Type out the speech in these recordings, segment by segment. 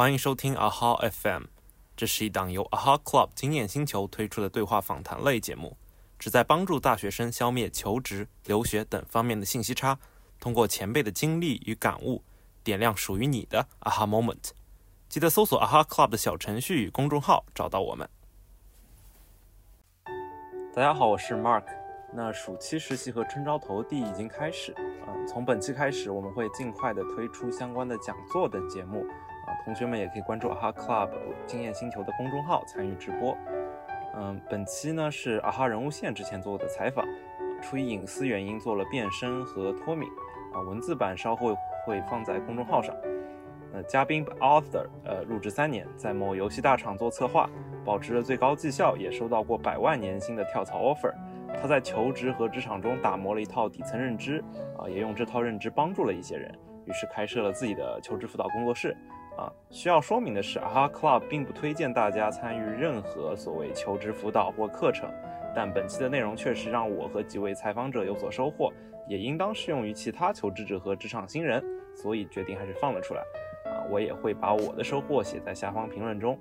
欢迎收听 AHA FM，这是一档由 AHA Club 经验星球推出的对话访谈类节目，旨在帮助大学生消灭求职、留学等方面的信息差，通过前辈的经历与感悟，点亮属于你的 AHA Moment。记得搜索 AHA Club 的小程序与公众号，找到我们。大家好，我是 Mark。那暑期实习和春招投递已经开始，嗯，从本期开始，我们会尽快的推出相关的讲座等节目，同学们也可以关注 AHA Club 经验星球的公众号参与直播。嗯，本期呢是 AHA 人物线之前做的采访，出于隐私原因做了变声和脱敏，啊，文字版稍后会放在公众号上。呃，嘉宾 Arthur，呃，入职三年，在某游戏大厂做策划，保持了最高绩效，也收到过百万年薪的跳槽 offer。他在求职和职场中打磨了一套底层认知，啊，也用这套认知帮助了一些人，于是开设了自己的求职辅导工作室。啊，需要说明的是，AHA Club 并不推荐大家参与任何所谓求职辅导或课程，但本期的内容确实让我和几位采访者有所收获，也应当适用于其他求职者和职场新人，所以决定还是放了出来。啊，我也会把我的收获写在下方评论中。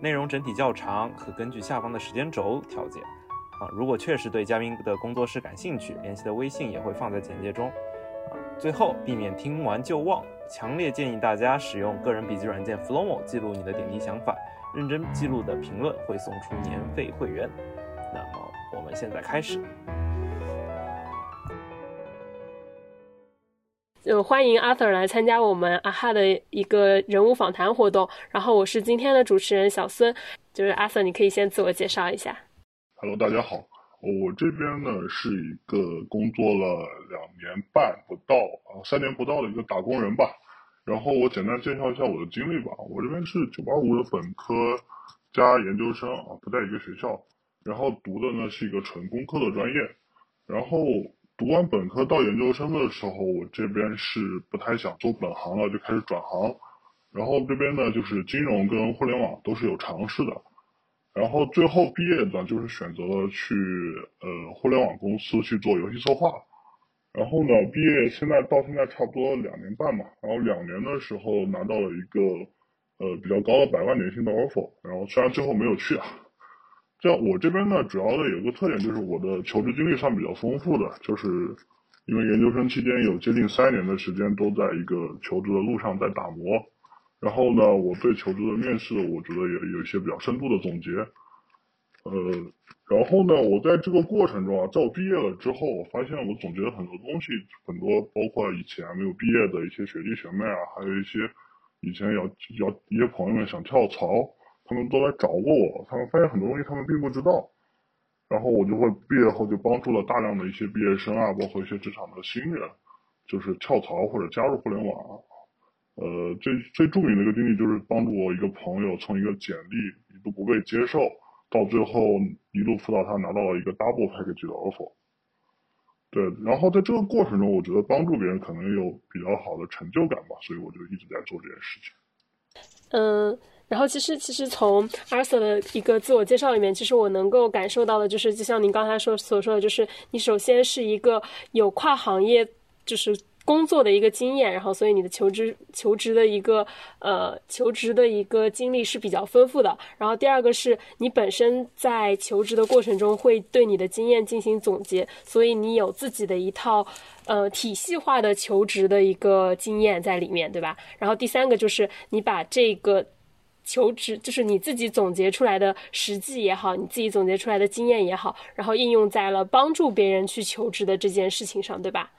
内容整体较长，可根据下方的时间轴调节。啊，如果确实对嘉宾的工作室感兴趣，联系的微信也会放在简介中。啊，最后避免听完就忘，强烈建议大家使用个人笔记软件 Flomo 记录你的点滴想法，认真记录的评论会送出年费会员。那么我们现在开始。就，欢迎 Arthur 来参加我们 AHA 的一个人物访谈活动。然后我是今天的主持人小孙，就是 Arthur，你可以先自我介绍一下。Hello，大家好，我这边呢是一个工作了两年半不到啊，三年不到的一个打工人吧。然后我简单介绍一下我的经历吧。我这边是985的本科加研究生啊，不在一个学校。然后读的呢是一个纯工科的专业。然后读完本科到研究生的时候，我这边是不太想做本行了，就开始转行。然后这边呢就是金融跟互联网都是有尝试的。然后最后毕业呢，就是选择了去呃互联网公司去做游戏策划。然后呢，毕业现在到现在差不多两年半嘛。然后两年的时候拿到了一个呃比较高的百万年薪的 offer。然后虽然最后没有去啊。这样我这边呢，主要的有个特点就是我的求职经历算比较丰富的，就是因为研究生期间有接近三年的时间都在一个求职的路上在打磨。然后呢，我对求职的面试，我觉得也有一些比较深度的总结。呃，然后呢，我在这个过程中啊，在我毕业了之后，我发现我总结了很多东西，很多包括以前没有毕业的一些学弟学妹啊，还有一些以前要要一些朋友们想跳槽，他们都来找过我，他们发现很多东西他们并不知道。然后我就会毕业后就帮助了大量的一些毕业生啊，包括一些职场的新人，就是跳槽或者加入互联网。呃，最最著名的一个经历就是帮助我一个朋友从一个简历一度不被接受，到最后一路辅导他拿到了一个 double package 的 offer。对，然后在这个过程中，我觉得帮助别人可能有比较好的成就感吧，所以我就一直在做这件事情。嗯，然后其实其实从 Arthur 的一个自我介绍里面，其实我能够感受到的，就是就像您刚才说所说的，就是你首先是一个有跨行业，就是。工作的一个经验，然后所以你的求职求职的一个呃求职的一个经历是比较丰富的。然后第二个是你本身在求职的过程中会对你的经验进行总结，所以你有自己的一套呃体系化的求职的一个经验在里面，对吧？然后第三个就是你把这个求职就是你自己总结出来的实际也好，你自己总结出来的经验也好，然后应用在了帮助别人去求职的这件事情上，对吧？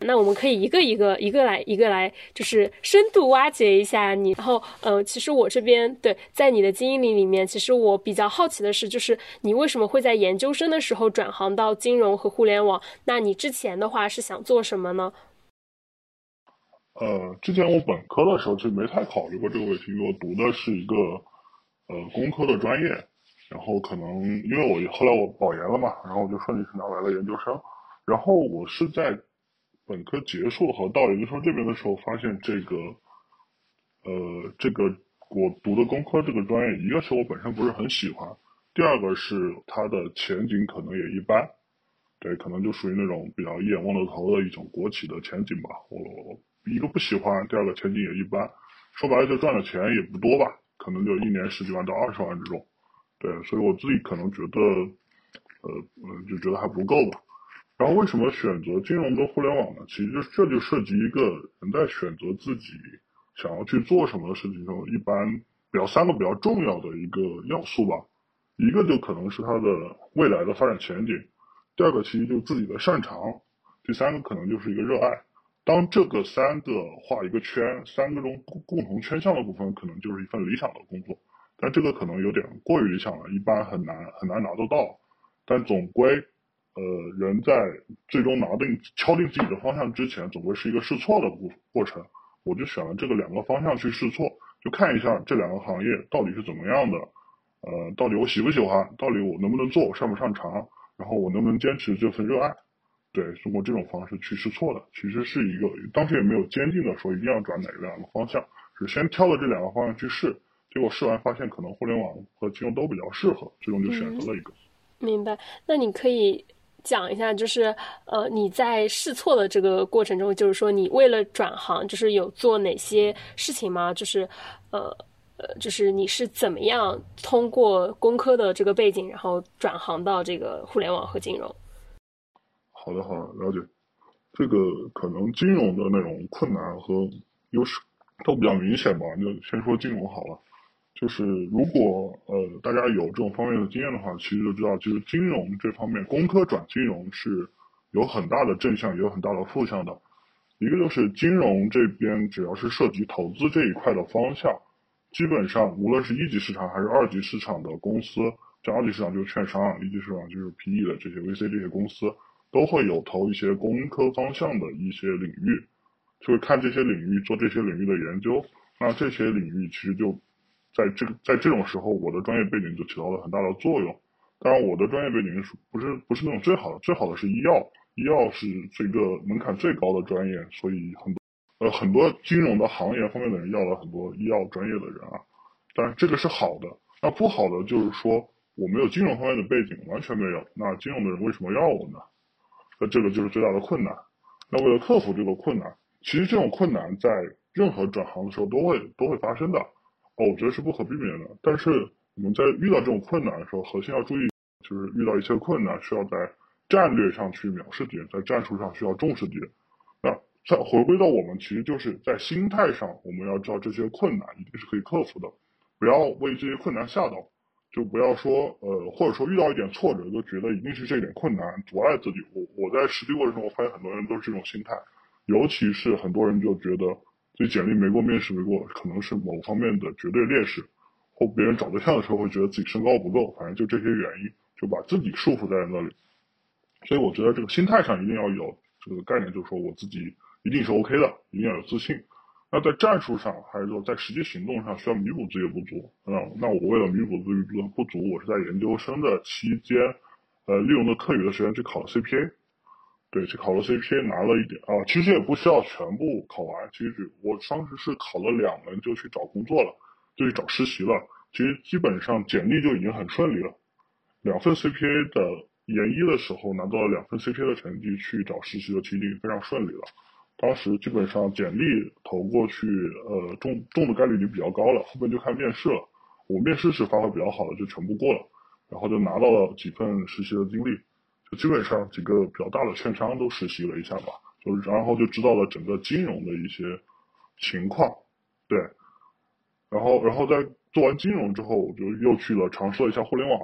那我们可以一个一个一个来一个来，就是深度挖掘一下你。然后，呃，其实我这边对，在你的经历里面，其实我比较好奇的是，就是你为什么会在研究生的时候转行到金融和互联网？那你之前的话是想做什么呢？呃，之前我本科的时候其实没太考虑过这个问题，因为我读的是一个呃工科的专业，然后可能因为我后来我保研了嘛，然后我就顺利是拿来了研究生，然后我是在。本科结束和到研究生这边的时候，发现这个，呃，这个我读的工科这个专业，一个是我本身不是很喜欢，第二个是它的前景可能也一般，对，可能就属于那种比较一眼望到头的一种国企的前景吧。我一个不喜欢，第二个前景也一般，说白了就赚的钱也不多吧，可能就一年十几万到二十万这种。对，所以我自己可能觉得，呃，就觉得还不够吧。然后为什么选择金融跟互联网呢？其实这就涉及一个人在选择自己想要去做什么的事情中，一般比较三个比较重要的一个要素吧。一个就可能是他的未来的发展前景，第二个其实就是自己的擅长，第三个可能就是一个热爱。当这个三个画一个圈，三个中共同圈项的部分，可能就是一份理想的工作。但这个可能有点过于理想了，一般很难很难拿得到。但总归，呃，人在最终拿定敲定自己的方向之前，总归是一个试错的过过程。我就选了这个两个方向去试错，就看一下这两个行业到底是怎么样的，呃，到底我喜不喜欢，到底我能不能做，擅不擅长，然后我能不能坚持这份热爱。对，通过这种方式去试错的，其实是一个当时也没有坚定的说一定要转哪两个方向，是先挑了这两个方向去试。结果试完发现，可能互联网和金融都比较适合，最终就选择了一个。明白。那你可以讲一下，就是呃，你在试错的这个过程中，就是说你为了转行，就是有做哪些事情吗？就是呃呃，就是你是怎么样通过工科的这个背景，然后转行到这个互联网和金融？好的，好的，了解。这个可能金融的那种困难和优势都比较明显吧。就先说金融好了。就是如果呃大家有这种方面的经验的话，其实就知道，其实金融这方面，工科转金融是有很大的正向，也有很大的负向的。一个就是金融这边，只要是涉及投资这一块的方向，基本上无论是一级市场还是二级市场的公司，像二级市场就是券商，一级市场就是 PE 的这些 VC 这些公司，都会有投一些工科方向的一些领域，就是看这些领域做这些领域的研究，那这些领域其实就。在这个在这种时候，我的专业背景就起到了很大的作用。当然，我的专业背景是不是不是那种最好的？最好的是医药，医药是这个门槛最高的专业，所以很多呃很多金融的行业方面的人要了很多医药专业的人啊。当然，这个是好的。那不好的就是说，我没有金融方面的背景，完全没有。那金融的人为什么要我呢？那这个就是最大的困难。那为了克服这个困难，其实这种困难在任何转行的时候都会都会发生的。我觉得是不可避免的，但是我们在遇到这种困难的时候，核心要注意，就是遇到一些困难，需要在战略上去藐视敌人，在战术上需要重视敌人。那再回归到我们，其实就是在心态上，我们要知道这些困难一定是可以克服的，不要为这些困难吓到，就不要说呃，或者说遇到一点挫折就觉得一定是这点困难阻碍自己。我我在实际过程中，我发现很多人都是这种心态，尤其是很多人就觉得。所以简历没过面试没过，可能是某方面的绝对劣势，或别人找对象的时候会觉得自己身高不够，反正就这些原因，就把自己束缚在那里。所以我觉得这个心态上一定要有这个概念，就是说我自己一定是 OK 的，一定要有自信。那在战术上，还是说在实际行动上需要弥补自己的不足。那那我为了弥补自己的不足，我是在研究生的期间，呃，利用的课余的时间去考了 CPA。对，去考了 CPA，拿了一点啊，其实也不需要全部考完。其实我当时是考了两门就去找工作了，就去找实习了。其实基本上简历就已经很顺利了。两份 CPA 的研一的时候拿到了两份 CPA 的成绩，去找实习的其实已经非常顺利了。当时基本上简历投过去，呃，中中的概率已经比较高了。后面就看面试了。我面试是发挥比较好的，就全部过了，然后就拿到了几份实习的经历。就基本上几个比较大的券商都实习了一下吧，就然后就知道了整个金融的一些情况，对，然后然后在做完金融之后，我就又去了尝试了一下互联网，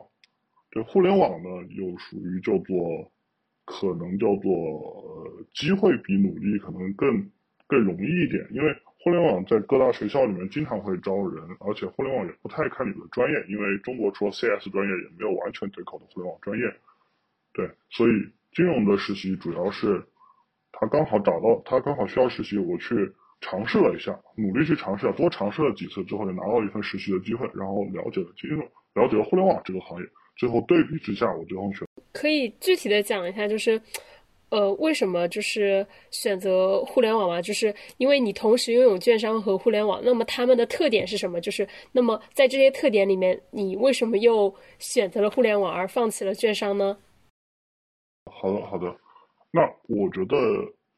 对，互联网呢又属于叫做可能叫做呃机会比努力可能更更容易一点，因为互联网在各大学校里面经常会招人，而且互联网也不太看你的专业，因为中国除了 CS 专业也没有完全对口的互联网专业。对，所以金融的实习主要是他刚好找到，他刚好需要实习，我去尝试了一下，努力去尝试，多尝试了几次之后，就拿到一份实习的机会，然后了解了金融，了解了互联网这个行业，最后对比之下，我最后选。可以具体的讲一下，就是呃，为什么就是选择互联网嘛？就是因为你同时拥有券商和互联网，那么他们的特点是什么？就是那么在这些特点里面，你为什么又选择了互联网而放弃了券商呢？好的，好的。那我觉得，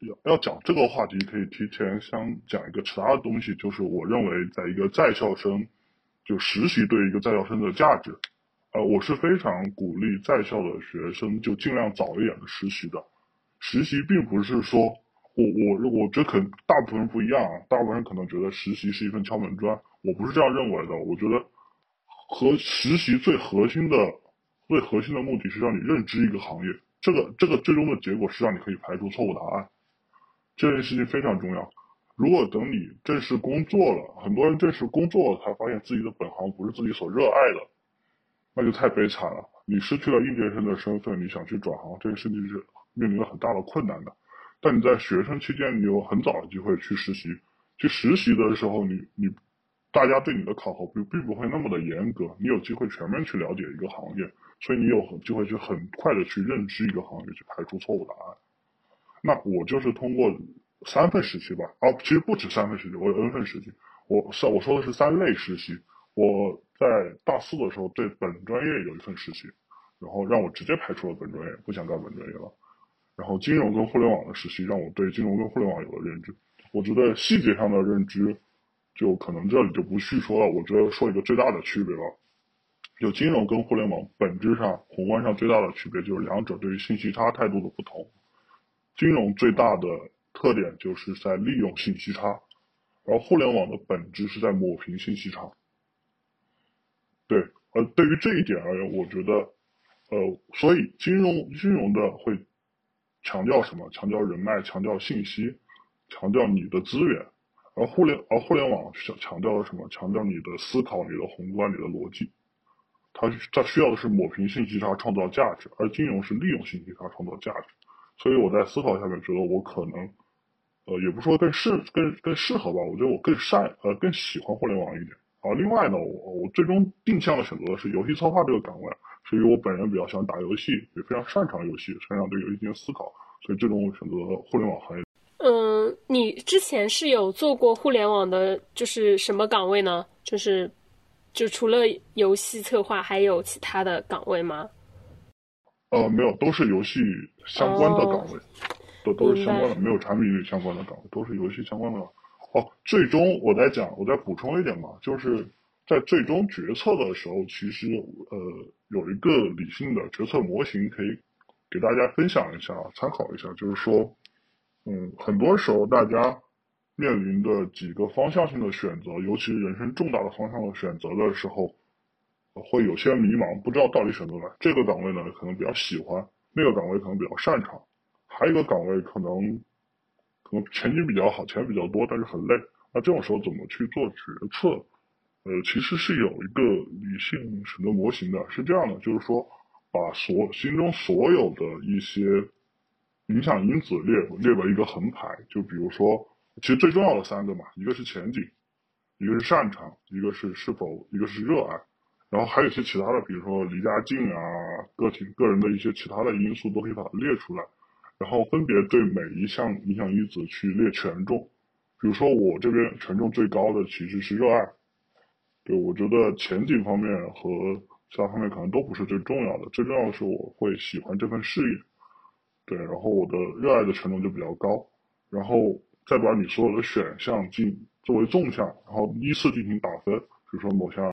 要要讲这个话题，可以提前先讲一个其他的东西，就是我认为在一个在校生就实习对一个在校生的价值。呃，我是非常鼓励在校的学生就尽量早一点的实习的。实习并不是说我我我觉得可能大部分人不一样啊，大部分人可能觉得实习是一份敲门砖，我不是这样认为的。我觉得和实习最核心的最核心的目的是让你认知一个行业，这个这个最终的结果是让你可以排除错误答案。这件事情非常重要。如果等你正式工作了，很多人正式工作了才发现自己的本行不是自己所热爱的。那就太悲惨了，你失去了应届生的身份，你想去转行，这个事情是面临了很大的困难的。但你在学生期间，你有很早的机会去实习，去实习的时候，你你大家对你的考核并并不会那么的严格，你有机会全面去了解一个行业，所以你有机会去很快的去认知一个行业，去排除错误答案。那我就是通过三份实习吧，哦，其实不止三份实习，我有 N 份实习，我是我说的是三类实习，我。在大四的时候，对本专业有一份实习，然后让我直接排除了本专业，不想干本专业了。然后金融跟互联网的实习，让我对金融跟互联网有了认知。我觉得细节上的认知，就可能这里就不叙说了。我觉得说一个最大的区别吧，就金融跟互联网本质上宏观上最大的区别就是两者对于信息差态度的不同。金融最大的特点就是在利用信息差，而互联网的本质是在抹平信息差。对，呃，对于这一点而言，我觉得，呃，所以金融金融的会强调什么？强调人脉，强调信息，强调你的资源。而互联而互联网强强调的什么？强调你的思考，你的宏观，你的逻辑。它它需要的是抹平信息差，创造价值。而金融是利用信息差创造价值。所以我在思考下面，觉得我可能，呃，也不说更适更更适合吧，我觉得我更善呃更喜欢互联网一点。啊，另外呢，我我最终定向的选择的是游戏策划这个岗位，是因为我本人比较喜欢打游戏，也非常擅长游戏，擅长对游戏进行思考，所以最终我选择互联网行业。嗯，你之前是有做过互联网的，就是什么岗位呢？就是就除了游戏策划，还有其他的岗位吗？呃，没有，都是游戏相关的岗位，都都是相关的，没有产品相关的岗位，都是游戏相关的。哦，最终我再讲，我再补充一点嘛，就是在最终决策的时候，其实呃有一个理性的决策模型可以给大家分享一下，参考一下。就是说，嗯，很多时候大家面临的几个方向性的选择，尤其是人生重大的方向的选择的时候，会有些迷茫，不知道到底选择哪这个岗位呢，可能比较喜欢，那个岗位可能比较擅长，还有一个岗位可能。可能前景比较好，钱比较多，但是很累。那这种时候怎么去做决策？呃，其实是有一个理性选择模型的。是这样的，就是说，把所心中所有的一些影响因子列列为一个横排。就比如说，其实最重要的三个嘛，一个是前景，一个是擅长，一个是是否，一个是热爱。然后还有一些其他的，比如说离家近啊，个体个人的一些其他的因素，都可以把它列出来。然后分别对每一项影响因子去列权重，比如说我这边权重最高的其实是热爱，对我觉得前景方面和其他方面可能都不是最重要的，最重要的是我会喜欢这份事业，对，然后我的热爱的权重就比较高，然后再把你所有的选项进作为纵向，然后依次进行打分，比如说某项，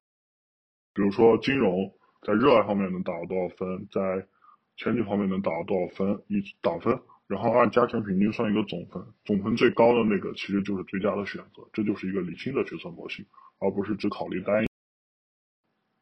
比如说金融在热爱方面能打到多少分，在。前景方面能打到多少分？一打分，然后按加权平均算一个总分，总分最高的那个其实就是最佳的选择。这就是一个理性的决策模型，而不是只考虑单一。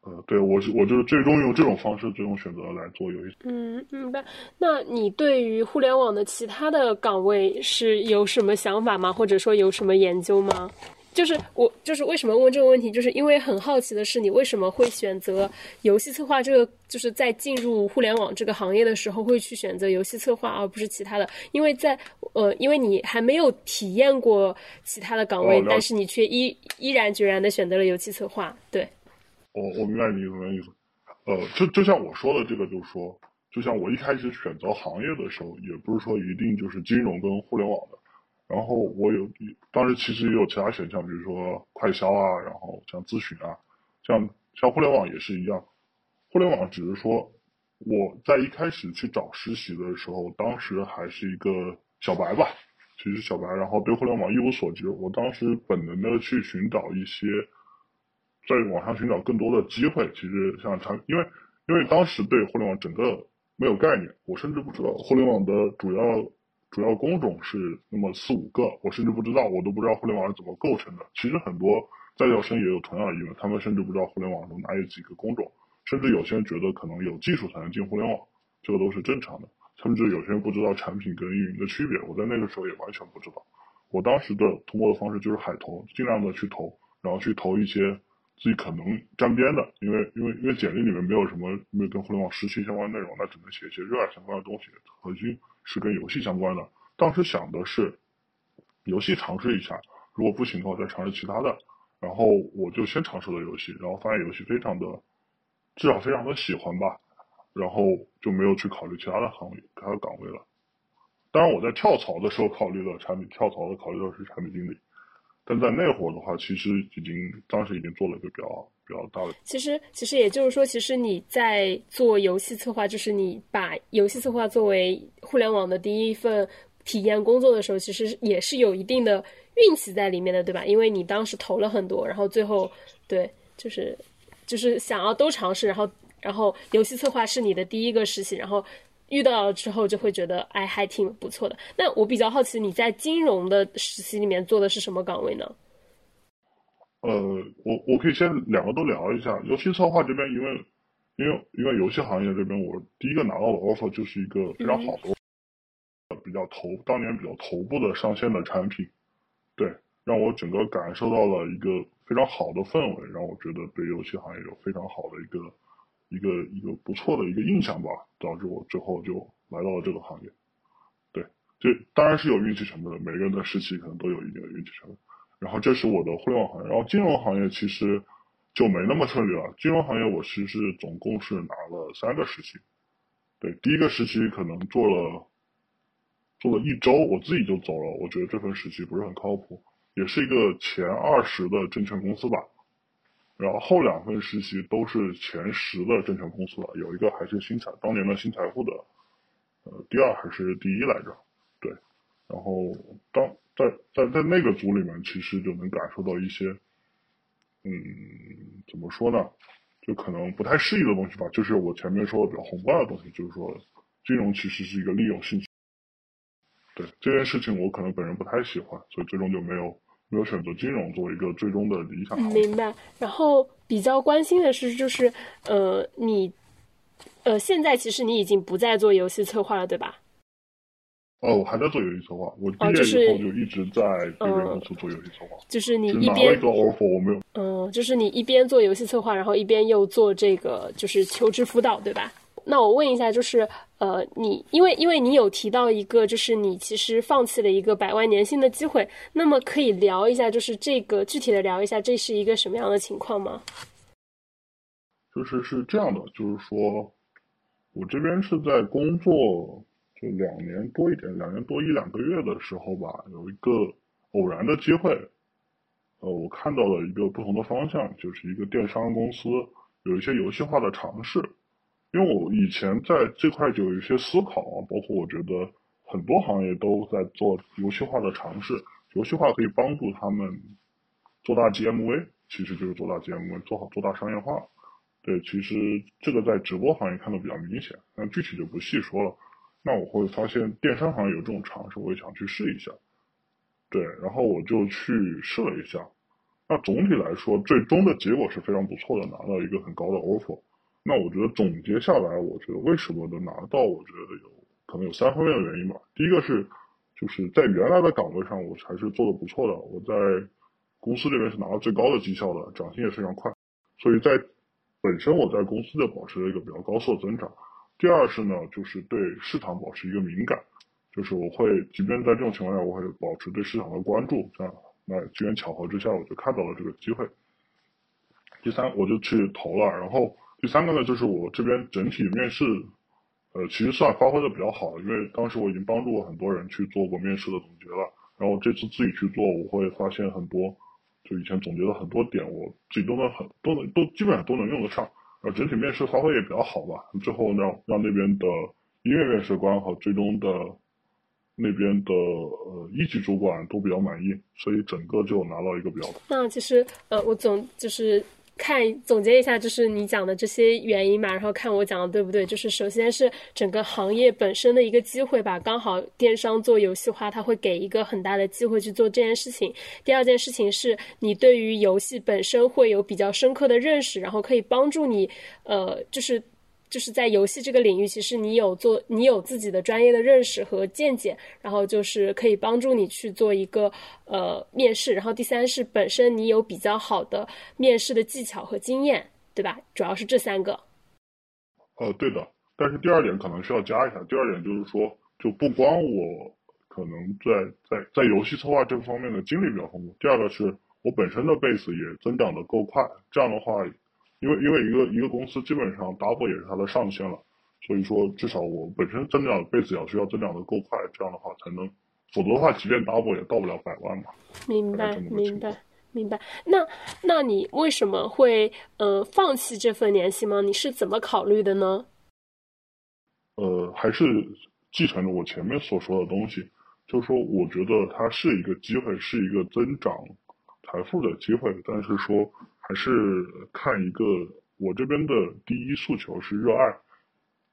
呃，对我我就是最终用这种方式最终选择来做游戏。嗯，明白。那你对于互联网的其他的岗位是有什么想法吗？或者说有什么研究吗？就是我，就是为什么问这个问题，就是因为很好奇的是，你为什么会选择游戏策划这个？就是在进入互联网这个行业的时候，会去选择游戏策划，而不是其他的。因为在呃，因为你还没有体验过其他的岗位，但是你却依依然决然的选择了游戏策划。对，我我明白你什么意思。呃，就就像我说的这个，就是说，就像我一开始选择行业的时候，也不是说一定就是金融跟互联网的。然后我有，当时其实也有其他选项，比如说快销啊，然后像咨询啊，像像互联网也是一样。互联网只是说我在一开始去找实习的时候，当时还是一个小白吧，其实小白，然后对互联网一无所知。我当时本能的去寻找一些，在网上寻找更多的机会。其实像产，因为因为当时对互联网整个没有概念，我甚至不知道互联网的主要主要工种是那么四五个，我甚至不知道，我都不知道互联网是怎么构成的。其实很多在校生也有同样的疑问，他们甚至不知道互联网中哪有几个工种，甚至有些人觉得可能有技术才能进互联网，这个都是正常的。甚至有些人不知道产品跟运营的区别，我在那个时候也完全不知道。我当时的通过的方式就是海投，尽量的去投，然后去投一些自己可能沾边的，因为因为因为简历里面没有什么没有跟互联网实习相关内容，那只能写一些热爱相关的东西，核心是跟游戏相关的。当时想的是游戏尝试一下，如果不行的话再尝试其他的。然后我就先尝试了游戏，然后发现游戏非常的，至少非常的喜欢吧。然后就没有去考虑其他的行业、其他的岗位了。当然，我在跳槽的时候考虑了产品，跳槽的考虑的是产品经理。但在那会儿的话，其实已经当时已经做了一个比较比较大的。其实，其实也就是说，其实你在做游戏策划，就是你把游戏策划作为互联网的第一份体验工作的时候，其实也是有一定的运气在里面的，对吧？因为你当时投了很多，然后最后对，就是就是想要都尝试，然后。然后游戏策划是你的第一个实习，然后遇到了之后就会觉得哎还挺不错的。那我比较好奇你在金融的实习里面做的是什么岗位呢？呃，我我可以先两个都聊一下。游戏策划这边，因为因为因为游戏行业这边，我第一个拿到的 offer 就是一个非常好的，比较头当年比较头部的上线的产品，对，让我整个感受到了一个非常好的氛围，让我觉得对游戏行业有非常好的一个。一个一个不错的一个印象吧，导致我最后就来到了这个行业。对，这当然是有运气成分的，每个人的实习可能都有一定的运气成分。然后这是我的互联网行业，然后金融行业其实就没那么顺利了。金融行业我其实总共是拿了三个实习。对，第一个实习可能做了做了一周，我自己就走了。我觉得这份实习不是很靠谱，也是一个前二十的证券公司吧。然后后两份实习都是前十的证券公司了，有一个还是新财当年的新财富的，呃，第二还是第一来着？对。然后当在在在那个组里面，其实就能感受到一些，嗯，怎么说呢？就可能不太适宜的东西吧。就是我前面说的比较宏观的东西，就是说金融其实是一个利用信息。对这件事情，我可能本人不太喜欢，所以最终就没有。没有选择金融作为一个最终的理想。明白。然后比较关心的是，就是呃，你呃，现在其实你已经不再做游戏策划了，对吧？哦，我还在做游戏策划。我毕业以后就一直在这边公司做游戏策划。就是你一边做 offer，我没有。嗯，就是你一边做游戏策划，然后一边又做这个就是求职辅导，对吧？那我问一下，就是呃，你因为因为你有提到一个，就是你其实放弃了一个百万年薪的机会，那么可以聊一下，就是这个具体的聊一下，这是一个什么样的情况吗？就是是这样的，就是说我这边是在工作就两年多一点，两年多一两个月的时候吧，有一个偶然的机会，呃，我看到了一个不同的方向，就是一个电商公司有一些游戏化的尝试。因为我以前在这块就有一些思考啊，包括我觉得很多行业都在做游戏化的尝试，游戏化可以帮助他们做大 GMV，其实就是做大 GMV，做好做大商业化。对，其实这个在直播行业看的比较明显，那具体就不细说了。那我会发现电商行业有这种尝试，我也想去试一下。对，然后我就去试了一下，那总体来说，最终的结果是非常不错的，拿到一个很高的 offer。那我觉得总结下来，我觉得为什么能拿到？我觉得有可能有三方面的原因吧。第一个是，就是在原来的岗位上，我还是做的不错的。我在公司这边是拿到最高的绩效的，涨薪也非常快。所以在本身我在公司就保持了一个比较高速的增长。第二是呢，就是对市场保持一个敏感，就是我会即便在这种情况下，我会保持对市场的关注。这样，那机缘巧合之下，我就看到了这个机会。第三，我就去投了，然后。第三个呢，就是我这边整体面试，呃，其实算发挥的比较好，因为当时我已经帮助过很多人去做过面试的总结了，然后这次自己去做，我会发现很多，就以前总结的很多点，我自己都能很都能都基本上都能用得上，呃整体面试发挥也比较好吧，最后让让那边的音乐面试官和最终的那边的呃一级主管都比较满意，所以整个就拿到一个比较。那其实呃，我总就是。看总结一下，就是你讲的这些原因嘛，然后看我讲的对不对。就是首先是整个行业本身的一个机会吧，刚好电商做游戏化，它会给一个很大的机会去做这件事情。第二件事情是你对于游戏本身会有比较深刻的认识，然后可以帮助你，呃，就是。就是在游戏这个领域，其实你有做，你有自己的专业的认识和见解，然后就是可以帮助你去做一个呃面试。然后第三是本身你有比较好的面试的技巧和经验，对吧？主要是这三个。呃，对的。但是第二点可能需要加一下，第二点就是说，就不光我可能在在在游戏策划这方面的经历比较丰富，第二个是我本身的 base 也增长的够快，这样的话。因为因为一个一个公司基本上 double 也是它的上限了，所以说至少我本身增长的 base 要需要增长的够快，这样的话才能，否则的话即便 double 也到不了百万嘛。明白明白明白。那那你为什么会呃放弃这份联系吗？你是怎么考虑的呢？呃，还是继承着我前面所说的东西，就是说我觉得它是一个机会，是一个增长财富的机会，但是说。还是看一个，我这边的第一诉求是热爱。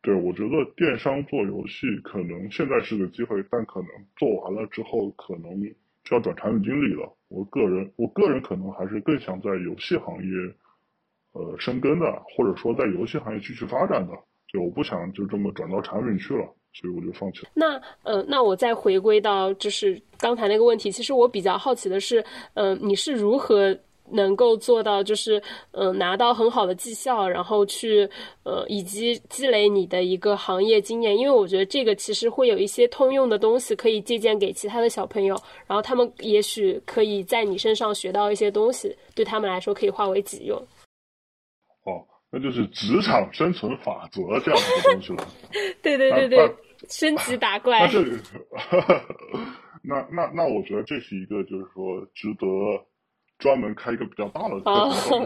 对我觉得电商做游戏可能现在是个机会，但可能做完了之后可能就要转产品经理了。我个人，我个人可能还是更想在游戏行业，呃，生根的，或者说在游戏行业继续发展的。就我不想就这么转到产品去了，所以我就放弃了。那呃，那我再回归到就是刚才那个问题，其实我比较好奇的是，嗯，你是如何？能够做到就是，嗯，拿到很好的绩效，然后去，呃，以及积累你的一个行业经验。因为我觉得这个其实会有一些通用的东西可以借鉴给其他的小朋友，然后他们也许可以在你身上学到一些东西，对他们来说可以化为己用。哦，那就是职场生存法则这样的东西了。对对对对，升级打怪。那这，那那那，我觉得这是一个就是说值得。专门开一个比较大的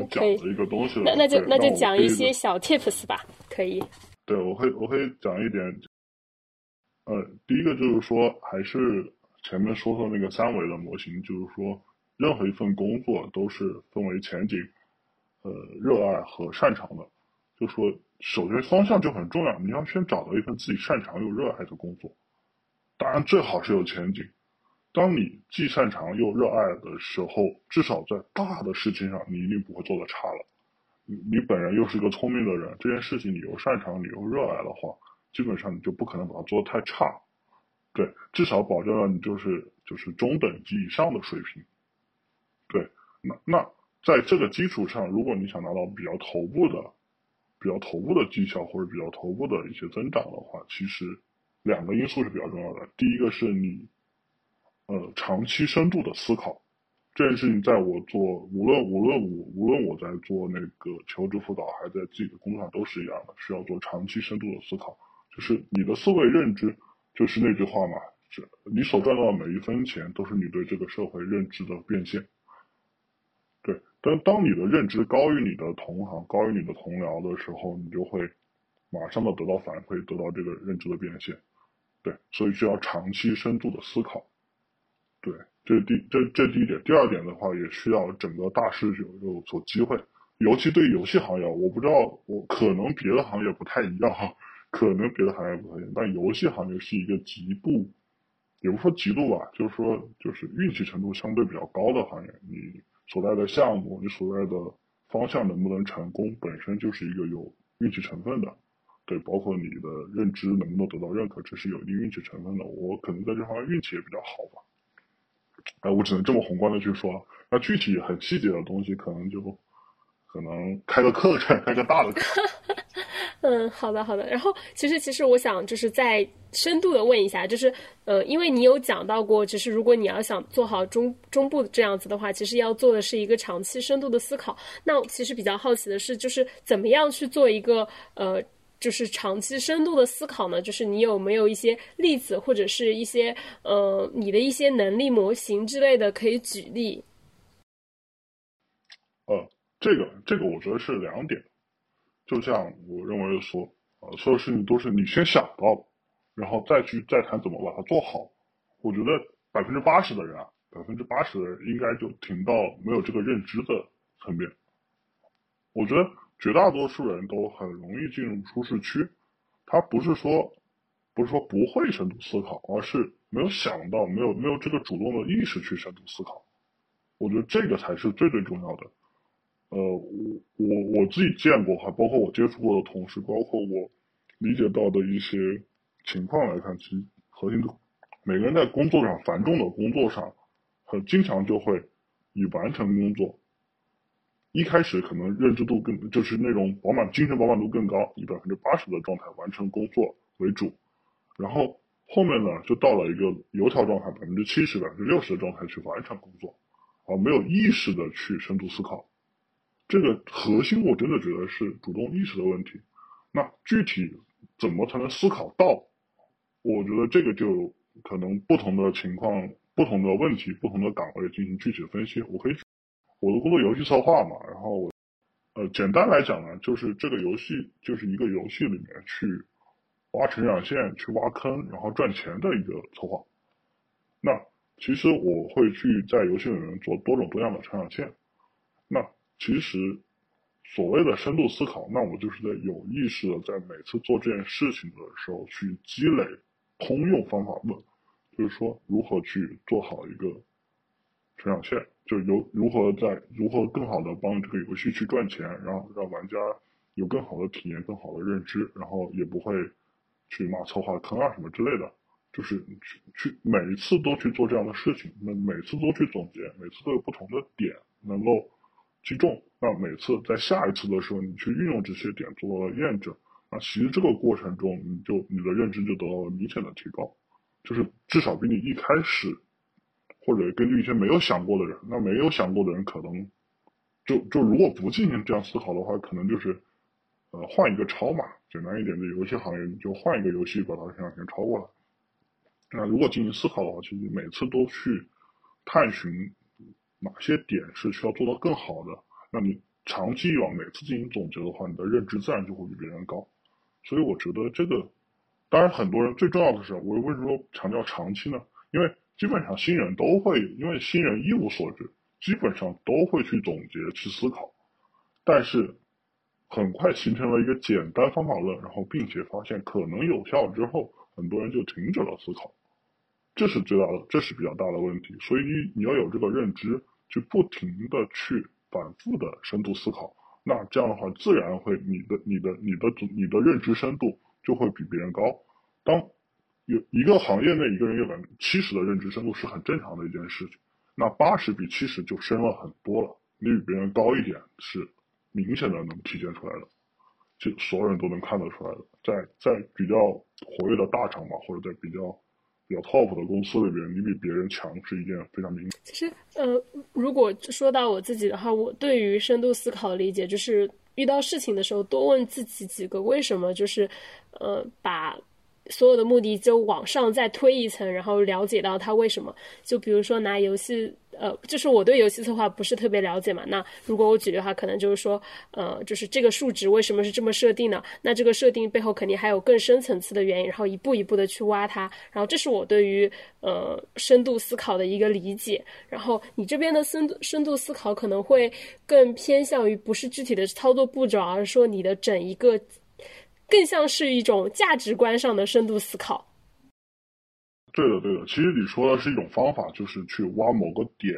讲的一个东西了。那那就那就讲一些小 tips 吧，可以。对，我会我会讲一点。呃，第一个就是说，还是前面说的那个三维的模型，就是说，任何一份工作都是分为前景、呃热爱和擅长的。就说，首先方向就很重要，你要先找到一份自己擅长又热爱的工作，当然最好是有前景。当你既擅长又热爱的时候，至少在大的事情上，你一定不会做的差了。你你本人又是一个聪明的人，这件事情你又擅长，你又热爱的话，基本上你就不可能把它做的太差。对，至少保证了你就是就是中等级以上的水平。对，那那在这个基础上，如果你想拿到比较头部的、比较头部的绩效或者比较头部的一些增长的话，其实两个因素是比较重要的。第一个是你。呃，长期深度的思考，这件事情在我做，无论无论我无论我在做那个求职辅导，还在自己的工作上都是一样的，需要做长期深度的思考。就是你的思维认知，就是那句话嘛，是你所赚到的每一分钱，都是你对这个社会认知的变现。对，但当你的认知高于你的同行，高于你的同僚的时候，你就会马上的得到反馈，得到这个认知的变现。对，所以需要长期深度的思考。对，这是第这这第一点。第二点的话，也需要整个大势有有所机会，尤其对游戏行业，我不知道，我可能别的行业不太一样哈，可能别的行业不太一样，但游戏行业是一个极度，也不说极度吧，就是说就是运气程度相对比较高的行业。你所在的项目，你所在的方向能不能成功，本身就是一个有运气成分的。对，包括你的认知能不能得到认可，这是有一定运气成分的。我可能在这方面运气也比较好吧。哎，我只能这么宏观的去说，那具体很细节的东西，可能就可能开个课程，开个大的课。嗯，好的，好的。然后，其实，其实我想就是再深度的问一下，就是呃，因为你有讲到过，就是如果你要想做好中中部这样子的话，其实要做的是一个长期深度的思考。那其实比较好奇的是，就是怎么样去做一个呃。就是长期深度的思考呢，就是你有没有一些例子，或者是一些呃你的一些能力模型之类的可以举例？呃，这个这个我觉得是两点，就像我认为说，呃，所有事情都是你先想到，然后再去再谈怎么把它做好。我觉得百分之八十的人啊，百分之八十的人应该就停到没有这个认知的层面。我觉得绝大多数人都很容易进入舒适区，他不是说不是说不会深度思考，而是没有想到，没有没有这个主动的意识去深度思考。我觉得这个才是最最重要的。呃，我我我自己见过，还包括我接触过的同事，包括我理解到的一些情况来看，其实核心的每个人在工作上繁重的工作上，很经常就会以完成工作，一开始可能认知度更就是那种饱满精神饱满度更高，以百分之八十的状态完成工作为主，然后后面呢就到了一个油条状态，百分之七十、百分之六十的状态去完成工作，而没有意识的去深度思考。这个核心，我真的觉得是主动意识的问题。那具体怎么才能思考到？我觉得这个就可能不同的情况、不同的问题、不同的岗位进行具体的分析。我可以，我的工作游戏策划嘛，然后我，呃，简单来讲呢，就是这个游戏就是一个游戏里面去挖成长线、去挖坑，然后赚钱的一个策划。那其实我会去在游戏里面做多种多样的成长线。那其实，所谓的深度思考，那我就是在有意识的在每次做这件事情的时候去积累通用方法论，就是说如何去做好一个成长线，就有如何在如何更好的帮这个游戏去赚钱，然后让玩家有更好的体验、更好的认知，然后也不会去骂策划坑啊什么之类的，就是去去每一次都去做这样的事情，那每次都去总结，每次都有不同的点能够。击中，那每次在下一次的时候，你去运用这些点做验证，那其实这个过程中，你就你的认知就得到了明显的提高，就是至少比你一开始，或者根据一些没有想过的人，那没有想过的人可能，就就如果不进行这样思考的话，可能就是，呃，换一个抄嘛，简单一点的游戏行业，你就换一个游戏把它生产线抄过来。那如果进行思考的话，其实每次都去探寻。哪些点是需要做到更好的？那你长期以往每次进行总结的话，你的认知自然就会比别人高。所以我觉得这个，当然很多人最重要的是，我为什么强调长期呢？因为基本上新人都会，因为新人一无所知，基本上都会去总结、去思考，但是很快形成了一个简单方法论，然后并且发现可能有效之后，很多人就停止了思考，这是最大的，这是比较大的问题。所以你你要有这个认知。去不停的去反复的深度思考，那这样的话，自然会你的你的你的你的认知深度就会比别人高。当有一个行业内一个人有百分之七十的认知深度是很正常的一件事情，那八十比七十就深了很多了。你比别人高一点是明显的能体现出来的，就所有人都能看得出来的。在在比较活跃的大厂嘛，或者在比较。比较 top 的公司里边，你比别人强是一件非常明显。其实，呃，如果说到我自己的话，我对于深度思考理解，就是遇到事情的时候，多问自己几个为什么，就是，呃，把。所有的目的就往上再推一层，然后了解到它为什么。就比如说拿游戏，呃，就是我对游戏策划不是特别了解嘛。那如果我举的话，可能就是说，呃，就是这个数值为什么是这么设定呢？那这个设定背后肯定还有更深层次的原因，然后一步一步的去挖它。然后这是我对于呃深度思考的一个理解。然后你这边的深度深度思考可能会更偏向于不是具体的操作步骤，而是说你的整一个。更像是一种价值观上的深度思考。对的，对的。其实你说的是一种方法，就是去挖某个点，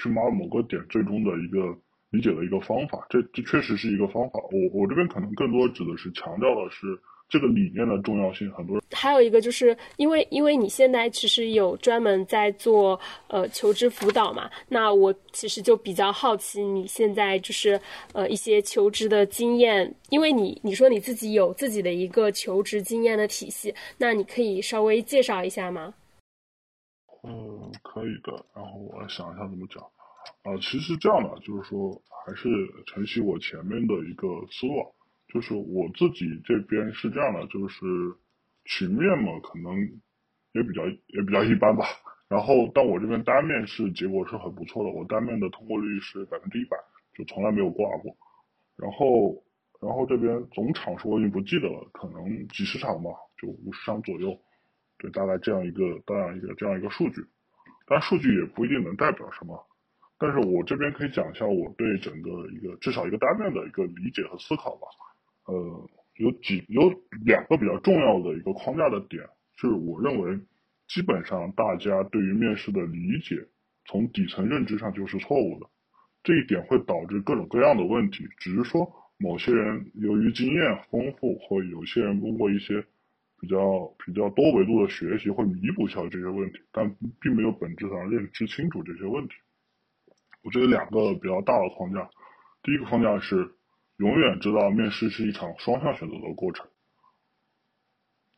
去挖某个点最终的一个理解的一个方法。这这确实是一个方法。我我这边可能更多指的是强调的是。这个理念的重要性，很多人还有一个就是因为因为你现在其实有专门在做呃求职辅导嘛，那我其实就比较好奇你现在就是呃一些求职的经验，因为你你说你自己有自己的一个求职经验的体系，那你可以稍微介绍一下吗？嗯，可以的。然后我想一下怎么讲啊，其实这样的就是说，还是承袭我前面的一个思路。就是我自己这边是这样的，就是群面嘛，可能也比较也比较一般吧。然后到我这边单面试结果是很不错的，我单面的通过率是百分之一百，就从来没有挂过。然后然后这边总场数我已经不记得了，可能几十场吧，就五十场左右。对，大概这样一个这样一个这样一个数据，当然数据也不一定能代表什么，但是我这边可以讲一下我对整个一个至少一个单面的一个理解和思考吧。呃，有几有两个比较重要的一个框架的点，就是我认为基本上大家对于面试的理解，从底层认知上就是错误的，这一点会导致各种各样的问题，只是说。某些人由于经验丰富，或有些人通过一些比较比较多维度的学习，会弥补掉这些问题，但并没有本质上认知清楚这些问题。我觉得两个比较大的框架，第一个框架是永远知道面试是一场双向选择的过程。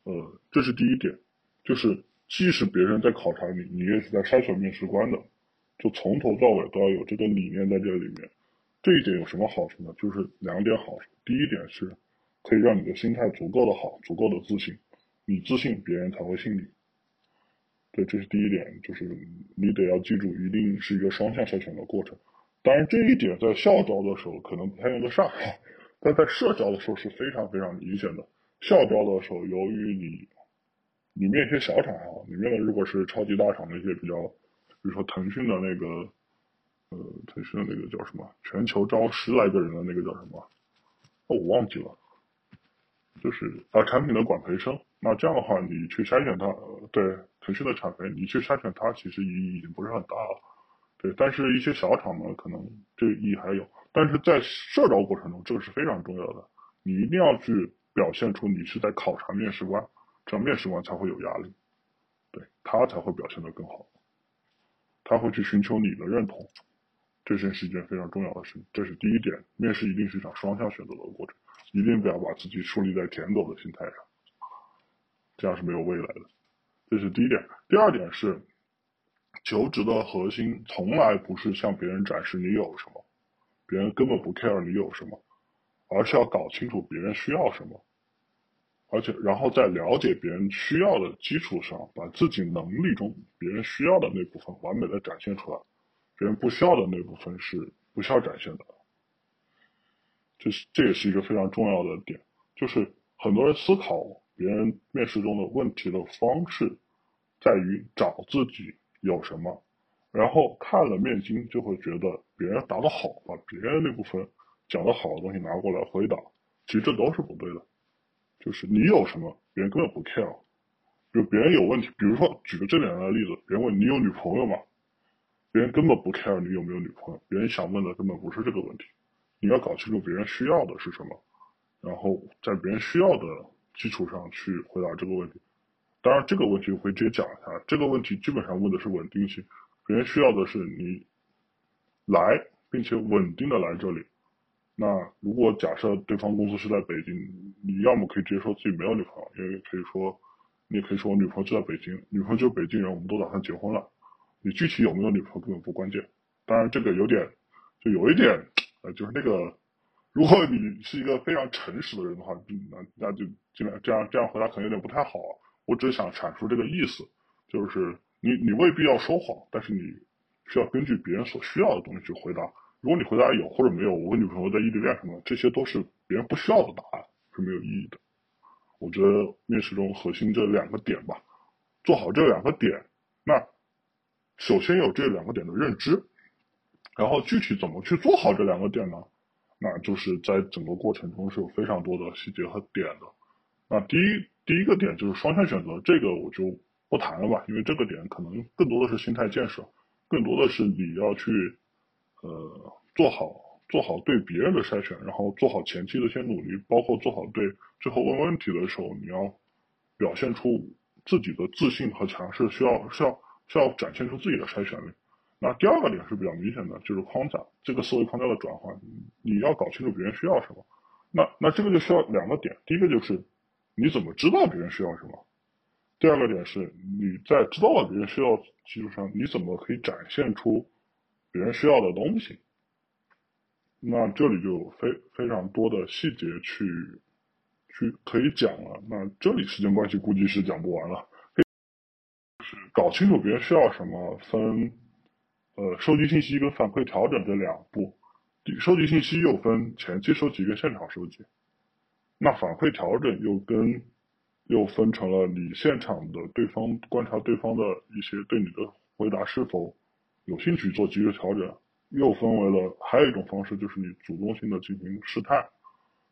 呃，这是第一点，就是即使别人在考察你，你也是在筛选面试官的，就从头到尾都要有这个理念在这里面。这一点有什么好处呢？就是两点好处。第一点是，可以让你的心态足够的好，足够的自信。你自信，别人才会信你。对，这是第一点，就是你得要记住，一定是一个双向筛选的过程。当然，这一点在校招的时候可能不太用得上，但在社招的时候是非常非常明显的。校招的时候，由于你里面一些小厂啊，里面的如果是超级大厂的一些比较，比如说腾讯的那个。呃，腾讯的那个叫什么？全球招十来个人的那个叫什么？哦，我忘记了。就是啊，产品的管培生。那这样的话，你去筛选它，对腾讯的产培，你去筛选它，其实意义已经不是很大了。对，但是一些小厂呢，可能这个意义还有。但是在社招过程中，这个是非常重要的。你一定要去表现出你是在考察面试官，这样面试官才会有压力，对他才会表现得更好，他会去寻求你的认同。这是一件非常重要的事，这是第一点。面试一定是一场双向选择的过程，一定不要把自己树立在舔狗的心态上，这样是没有未来的。这是第一点。第二点是，求职的核心从来不是向别人展示你有什么，别人根本不 care 你有什么，而是要搞清楚别人需要什么，而且然后在了解别人需要的基础上，把自己能力中别人需要的那部分完美的展现出来。别人不需要的那部分是不需要展现的，这是这也是一个非常重要的点，就是很多人思考别人面试中的问题的方式，在于找自己有什么，然后看了面经就会觉得别人答得好，把别人那部分讲的好的东西拿过来回答，其实这都是不对的，就是你有什么，别人根本不 care，就别人有问题，比如说举个最简单的例子，别人问你有女朋友吗？别人根本不 care 你有没有女朋友，别人想问的根本不是这个问题，你要搞清楚别人需要的是什么，然后在别人需要的基础上去回答这个问题。当然，这个问题我会直接讲一下，这个问题基本上问的是稳定性，别人需要的是你来并且稳定的来这里。那如果假设对方公司是在北京，你要么可以直接说自己没有女朋友，也可以说，你也可以说我女朋友就在北京，女朋友就是北京人，我们都打算结婚了。你具体有没有女朋友根本不关键，当然这个有点，就有一点，呃，就是那个，如果你是一个非常诚实的人的话，那那就尽量这样这样回答可能有点不太好。我只想阐述这个意思，就是你你未必要说谎，但是你需要根据别人所需要的东西去回答。如果你回答有或者没有，我跟女朋友在异地恋什么，这些都是别人不需要的答案，是没有意义的。我觉得面试中核心这两个点吧，做好这两个点，那。首先有这两个点的认知，然后具体怎么去做好这两个点呢？那就是在整个过程中是有非常多的细节和点的。那第一第一个点就是双向选择，这个我就不谈了吧，因为这个点可能更多的是心态建设，更多的是你要去呃做好做好对别人的筛选，然后做好前期的一些努力，包括做好对最后问问题的时候，你要表现出自己的自信和强势，需要需要。需要展现出自己的筛选力。那第二个点是比较明显的，就是框架这个思维框架的转换。你要搞清楚别人需要什么。那那这个就需要两个点，第一个就是你怎么知道别人需要什么？第二个点是你在知道了别人需要基础上，你怎么可以展现出别人需要的东西？那这里就非非常多的细节去去可以讲了。那这里时间关系估计是讲不完了。是搞清楚别人需要什么，分，呃，收集信息跟反馈调整这两步。收集信息又分前期收集跟现场收集，那反馈调整又跟又分成了你现场的对方观察对方的一些对你的回答是否有兴趣做及时调整，又分为了还有一种方式就是你主动性的进行试探，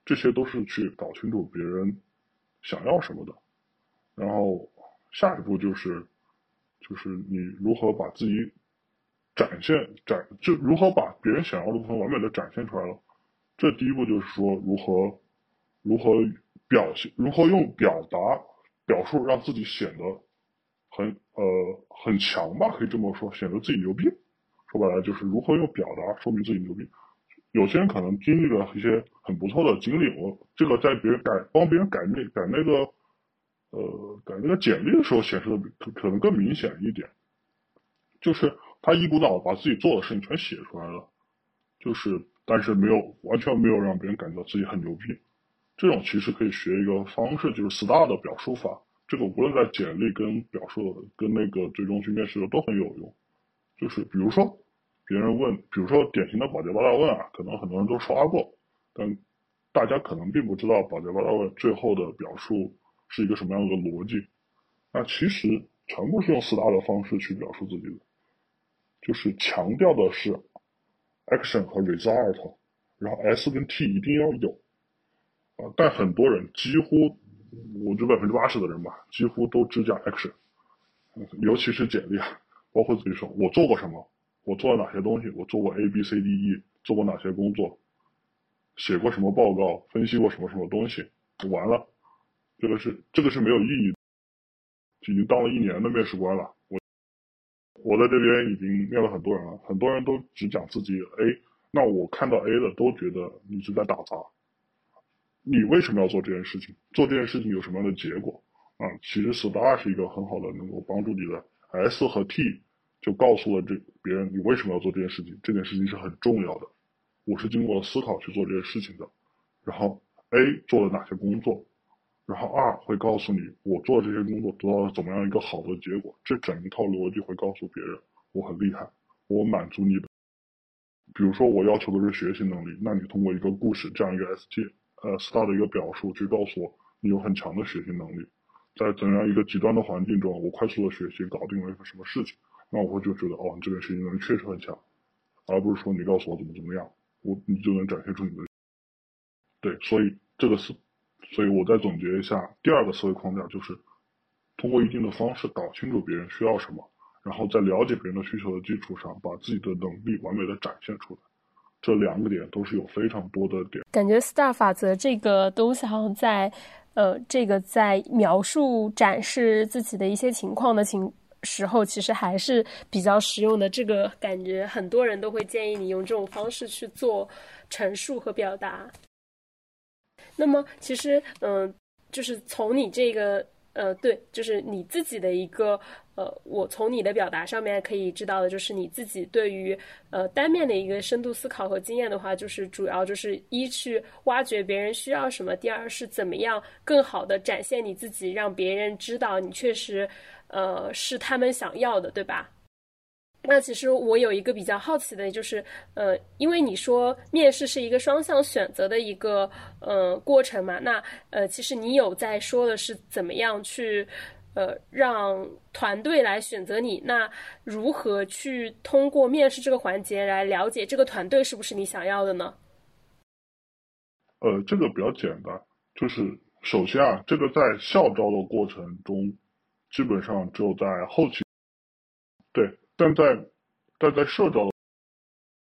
这些都是去搞清楚别人想要什么的。然后下一步就是就是你如何把自己展现展就如何把别人想要的部分完美的展现出来了。这第一步就是说如何如何。表现如何用表达表述让自己显得很呃很强吧，可以这么说，显得自己牛逼。说白了就是如何用表达说明自己牛逼。有些人可能经历了一些很不错的经历，我这个在别人改帮别人改那改那个呃改那个简历的时候显示的可可能更明显一点，就是他一股脑把自己做的事情全写出来了，就是但是没有完全没有让别人感觉到自己很牛逼。这种其实可以学一个方式，就是 STAR 的表述法。这个无论在简历跟表述跟那个最终去面试的都很有用。就是比如说，别人问，比如说典型的保洁八大问啊，可能很多人都刷过，但大家可能并不知道保洁八大问最后的表述是一个什么样的逻辑。那其实全部是用 STAR 的方式去表述自己的，就是强调的是 action 和 result，然后 S 跟 T 一定要有。啊，但很多人几乎，我觉得百分之八十的人吧，几乎都只讲 action，尤其是简历啊，包括自己说我做过什么，我做了哪些东西，我做过 A B C D E，做过哪些工作，写过什么报告，分析过什么什么东西，完了，这个是这个是没有意义，已经当了一年的面试官了，我我在这边已经面了很多人了，很多人都只讲自己 A，那我看到 A 的都觉得你是在打杂。你为什么要做这件事情？做这件事情有什么样的结果？啊，其实 STAR 是一个很好的能够帮助你的。S 和 T 就告诉了这别人你为什么要做这件事情。这件事情是很重要的，我是经过思考去做这件事情的。然后 A 做了哪些工作？然后 R 会告诉你我做这些工作得到了怎么样一个好的结果。这整一套逻辑会告诉别人我很厉害，我满足你的。比如说我要求的是学习能力，那你通过一个故事这样一个 ST。呃，STAR 的一个表述，去告诉我你有很强的学习能力，在怎样一个极端的环境中，我快速的学习搞定了一个什么事情，那我会就觉得哦，你这个学习能力确实很强，而不是说你告诉我怎么怎么样，我你就能展现出你的。对，所以这个是，所以我再总结一下，第二个思维框架就是通过一定的方式搞清楚别人需要什么，然后在了解别人的需求的基础上，把自己的能力完美的展现出来。这两个点都是有非常多的点，感觉 STAR 法则这个东西好像在，呃，这个在描述展示自己的一些情况的情时候，其实还是比较实用的。这个感觉很多人都会建议你用这种方式去做陈述和表达。那么，其实，嗯，就是从你这个。呃，对，就是你自己的一个呃，我从你的表达上面可以知道的，就是你自己对于呃单面的一个深度思考和经验的话，就是主要就是一去挖掘别人需要什么，第二是怎么样更好的展现你自己，让别人知道你确实呃是他们想要的，对吧？那其实我有一个比较好奇的，就是，呃，因为你说面试是一个双向选择的一个呃过程嘛，那呃，其实你有在说的是怎么样去呃让团队来选择你？那如何去通过面试这个环节来了解这个团队是不是你想要的呢？呃，这个比较简单，就是首先啊，这个在校招的过程中，基本上只有在后期，对。但在但在社招，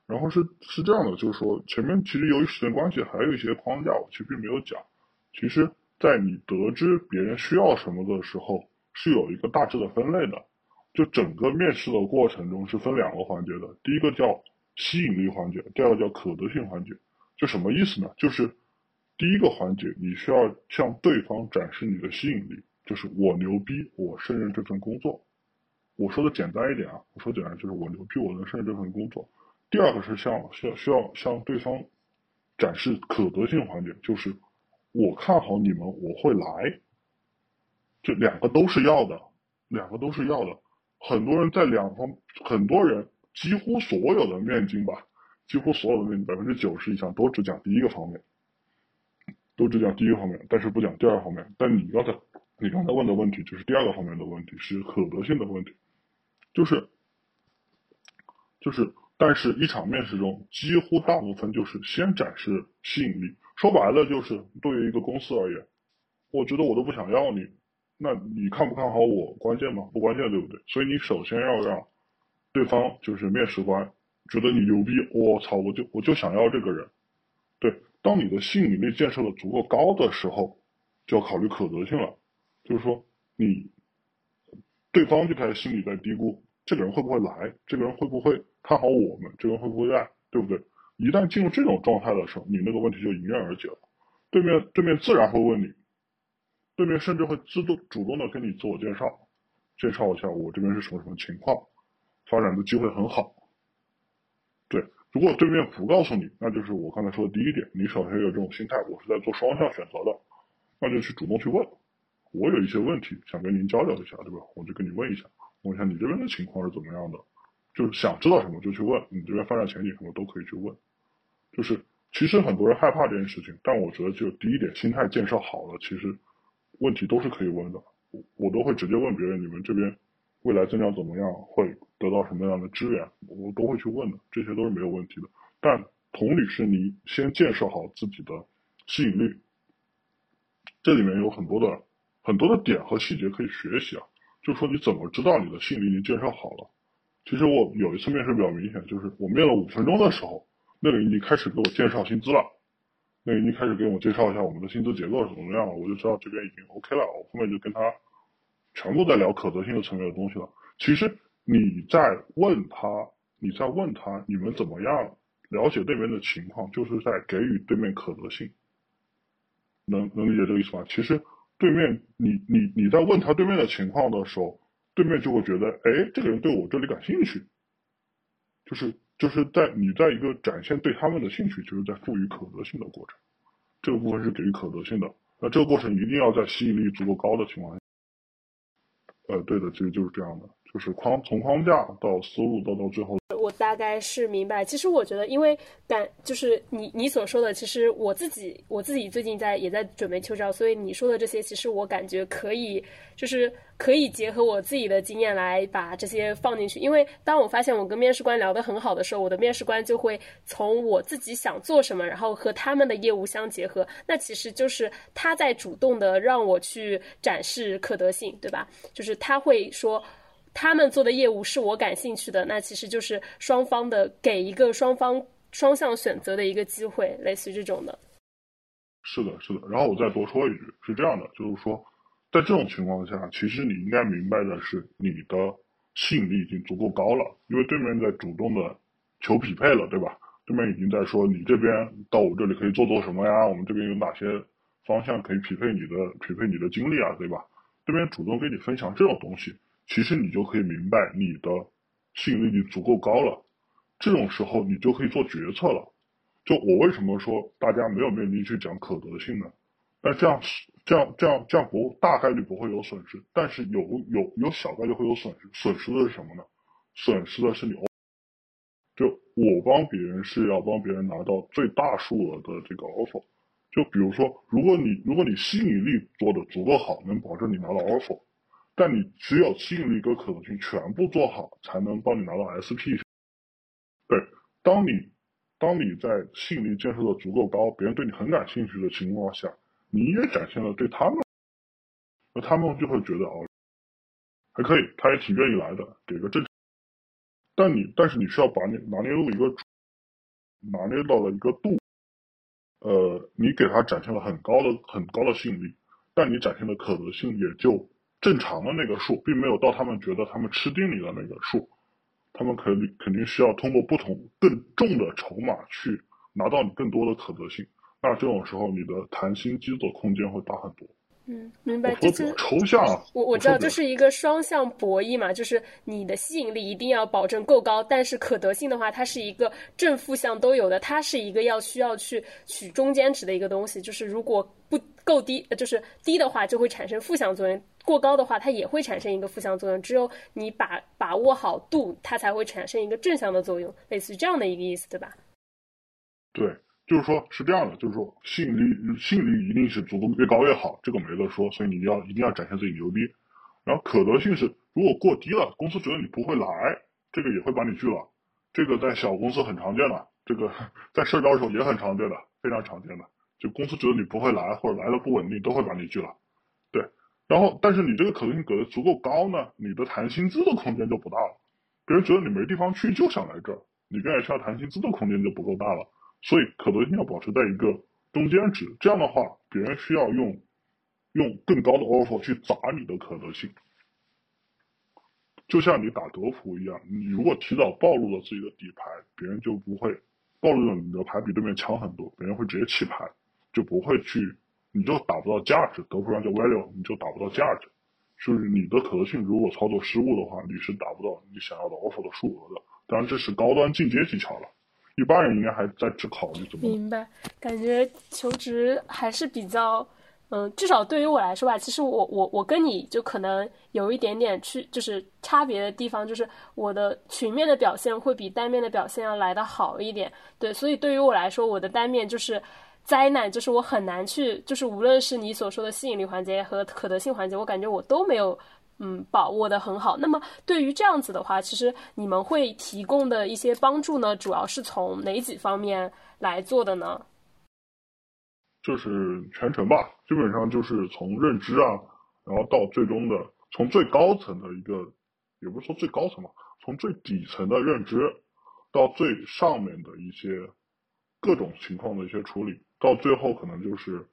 然后是是这样的，就是说前面其实由于时间关系，还有一些框架，我其实并没有讲。其实，在你得知别人需要什么的时候，是有一个大致的分类的。就整个面试的过程中是分两个环节的，第一个叫吸引力环节，第二个叫可得性环节。就什么意思呢？就是第一个环节，你需要向对方展示你的吸引力，就是我牛逼，我胜任这份工作。我说的简单一点啊，我说简单就是我牛逼，我能胜任这份工作。第二个是向需要需要向对方展示可得性环节，就是我看好你们，我会来。这两个都是要的，两个都是要的。很多人在两方，很多人几乎所有的面经吧，几乎所有的面百分之九十以上都只讲第一个方面，都只讲第一个方面，但是不讲第二个方面。但你刚才你刚才问的问题就是第二个方面的问题，是可得性的问题，就是就是，但是一场面试中，几乎大部分就是先展示吸引力，说白了就是对于一个公司而言，我觉得我都不想要你，那你看不看好我关键吗？不关键，对不对？所以你首先要让对方就是面试官觉得你牛逼，我操，我就我就想要这个人，对，当你的吸引力建设的足够高的时候，就要考虑可得性了。就是说，你对方就开始心里在嘀咕：这个人会不会来？这个人会不会看好我们？这个人会不会爱？对不对？一旦进入这种状态的时候，你那个问题就迎刃而解了。对面对面自然会问你，对面甚至会自动主动的跟你自我介绍，介绍一下我这边是什么什么情况，发展的机会很好。对，如果对面不告诉你，那就是我刚才说的第一点，你首先有这种心态，我是在做双向选择的，那就去主动去问。我有一些问题想跟您交流一下，对吧？我就跟你问一下，问一下你这边的情况是怎么样的，就是想知道什么就去问，你这边发展前景什么都可以去问。就是其实很多人害怕这件事情，但我觉得就第一点，心态建设好了，其实问题都是可以问的。我我都会直接问别人，你们这边未来增长怎么样，会得到什么样的资源，我都会去问的，这些都是没有问题的。但同理是，你先建设好自己的吸引力，这里面有很多的。很多的点和细节可以学习啊，就是说你怎么知道你的吸引力已经建设好了？其实我有一次面试比较明显，就是我面了五分钟的时候，那个已经开始给我介绍薪资了，那个已经开始给我介绍一下我们的薪资结构是怎么样了，我就知道这边已经 OK 了。我后面就跟他全部在聊可得性的层面的东西了。其实你在问他，你在问他你们怎么样了解对面的情况，就是在给予对面可得性。能能理解这个意思吗？其实。对面，你你你在问他对面的情况的时候，对面就会觉得，哎，这个人对我这里感兴趣，就是就是在你在一个展现对他们的兴趣，就是在赋予可得性的过程，这个部分是给予可得性的。那这个过程一定要在吸引力足够高的情况下，呃，对的，其实就是这样的，就是框从框架到思路到到最后。我大概是明白，其实我觉得，因为感就是你你所说的，其实我自己我自己最近在也在准备秋招，所以你说的这些，其实我感觉可以，就是可以结合我自己的经验来把这些放进去。因为当我发现我跟面试官聊得很好的时候，我的面试官就会从我自己想做什么，然后和他们的业务相结合，那其实就是他在主动的让我去展示可得性，对吧？就是他会说。他们做的业务是我感兴趣的，那其实就是双方的给一个双方双向选择的一个机会，类似于这种的。是的，是的。然后我再多说一句，是这样的，就是说，在这种情况下，其实你应该明白的是，你的吸引力已经足够高了，因为对面在主动的求匹配了，对吧？对面已经在说你这边到我这里可以做做什么呀？我们这边有哪些方向可以匹配你的匹配你的经历啊，对吧？对面主动跟你分享这种东西。其实你就可以明白，你的吸引力已经足够高了，这种时候你就可以做决策了。就我为什么说大家没有面临去讲可得性呢？那这样是这样这样这样不大概率不会有损失，但是有有有小概率会有损失。损失的是什么呢？损失的是你，就我帮别人是要帮别人拿到最大数额的这个 offer。就比如说，如果你如果你吸引力做的足够好，能保证你拿到 offer。但你只有吸引力跟可能性全部做好，才能帮你拿到 SP。对，当你当你在吸引力建设的足够高，别人对你很感兴趣的情况下，你也展现了对他们，那他们就会觉得哦，还可以，他也挺愿意来的，给个正。但你但是你需要把你拿捏住一个拿捏到了一个度，呃，你给他展现了很高的很高的吸引力，但你展现的可能性也就。正常的那个数，并没有到他们觉得他们吃定你的那个数，他们肯定肯定需要通过不同更重的筹码去拿到你更多的可得性。那这种时候，你的谈心机的空间会大很多。嗯，明白。就是抽象。我我知道，这是一个双向博弈嘛，就是你的吸引力一定要保证够高，但是可得性的话，它是一个正负向都有的，它是一个要需要去取中间值的一个东西。就是如果不够低，就是低的话，就会产生负向作用。过高的话，它也会产生一个负向作用。只有你把把握好度，它才会产生一个正向的作用，类似于这样的一个意思，对吧？对，就是说，是这样的，就是说，吸引力吸引力一定是足够越高越好，这个没得说，所以你要一定要展现自己牛逼。然后可得性是，如果过低了，公司觉得你不会来，这个也会把你拒了。这个在小公司很常见的，这个 在社交时候也很常见的，非常常见的。就公司觉得你不会来，或者来的不稳定，都会把你拒了。对，然后但是你这个可能性给的足够高呢，你的谈薪资的空间就不大了。别人觉得你没地方去，就想来这儿，你跟 HR 谈薪资的空间就不够大了。所以可得性要保持在一个中间值，这样的话，别人需要用用更高的 offer 去砸你的可得性。就像你打德扑一样，你如果提早暴露了自己的底牌，别人就不会暴露了你的牌比对面强很多，别人会直接弃牌，就不会去，你就打不到价值。德扑上叫 value，你就打不到价值。就是你的可得性如果操作失误的话，你是达不到你想要的 offer 的数额的。当然，这是高端进阶技巧了。一般人应该还在只考虑怎么明白，感觉求职还是比较，嗯，至少对于我来说吧，其实我我我跟你就可能有一点点去就是差别的地方，就是我的群面的表现会比单面的表现要来的好一点，对，所以对于我来说，我的单面就是灾难，就是我很难去，就是无论是你所说的吸引力环节和可得性环节，我感觉我都没有。嗯，把握的很好。那么对于这样子的话，其实你们会提供的一些帮助呢，主要是从哪几方面来做的呢？就是全程吧，基本上就是从认知啊，然后到最终的，从最高层的一个，也不是说最高层吧，从最底层的认知，到最上面的一些各种情况的一些处理，到最后可能就是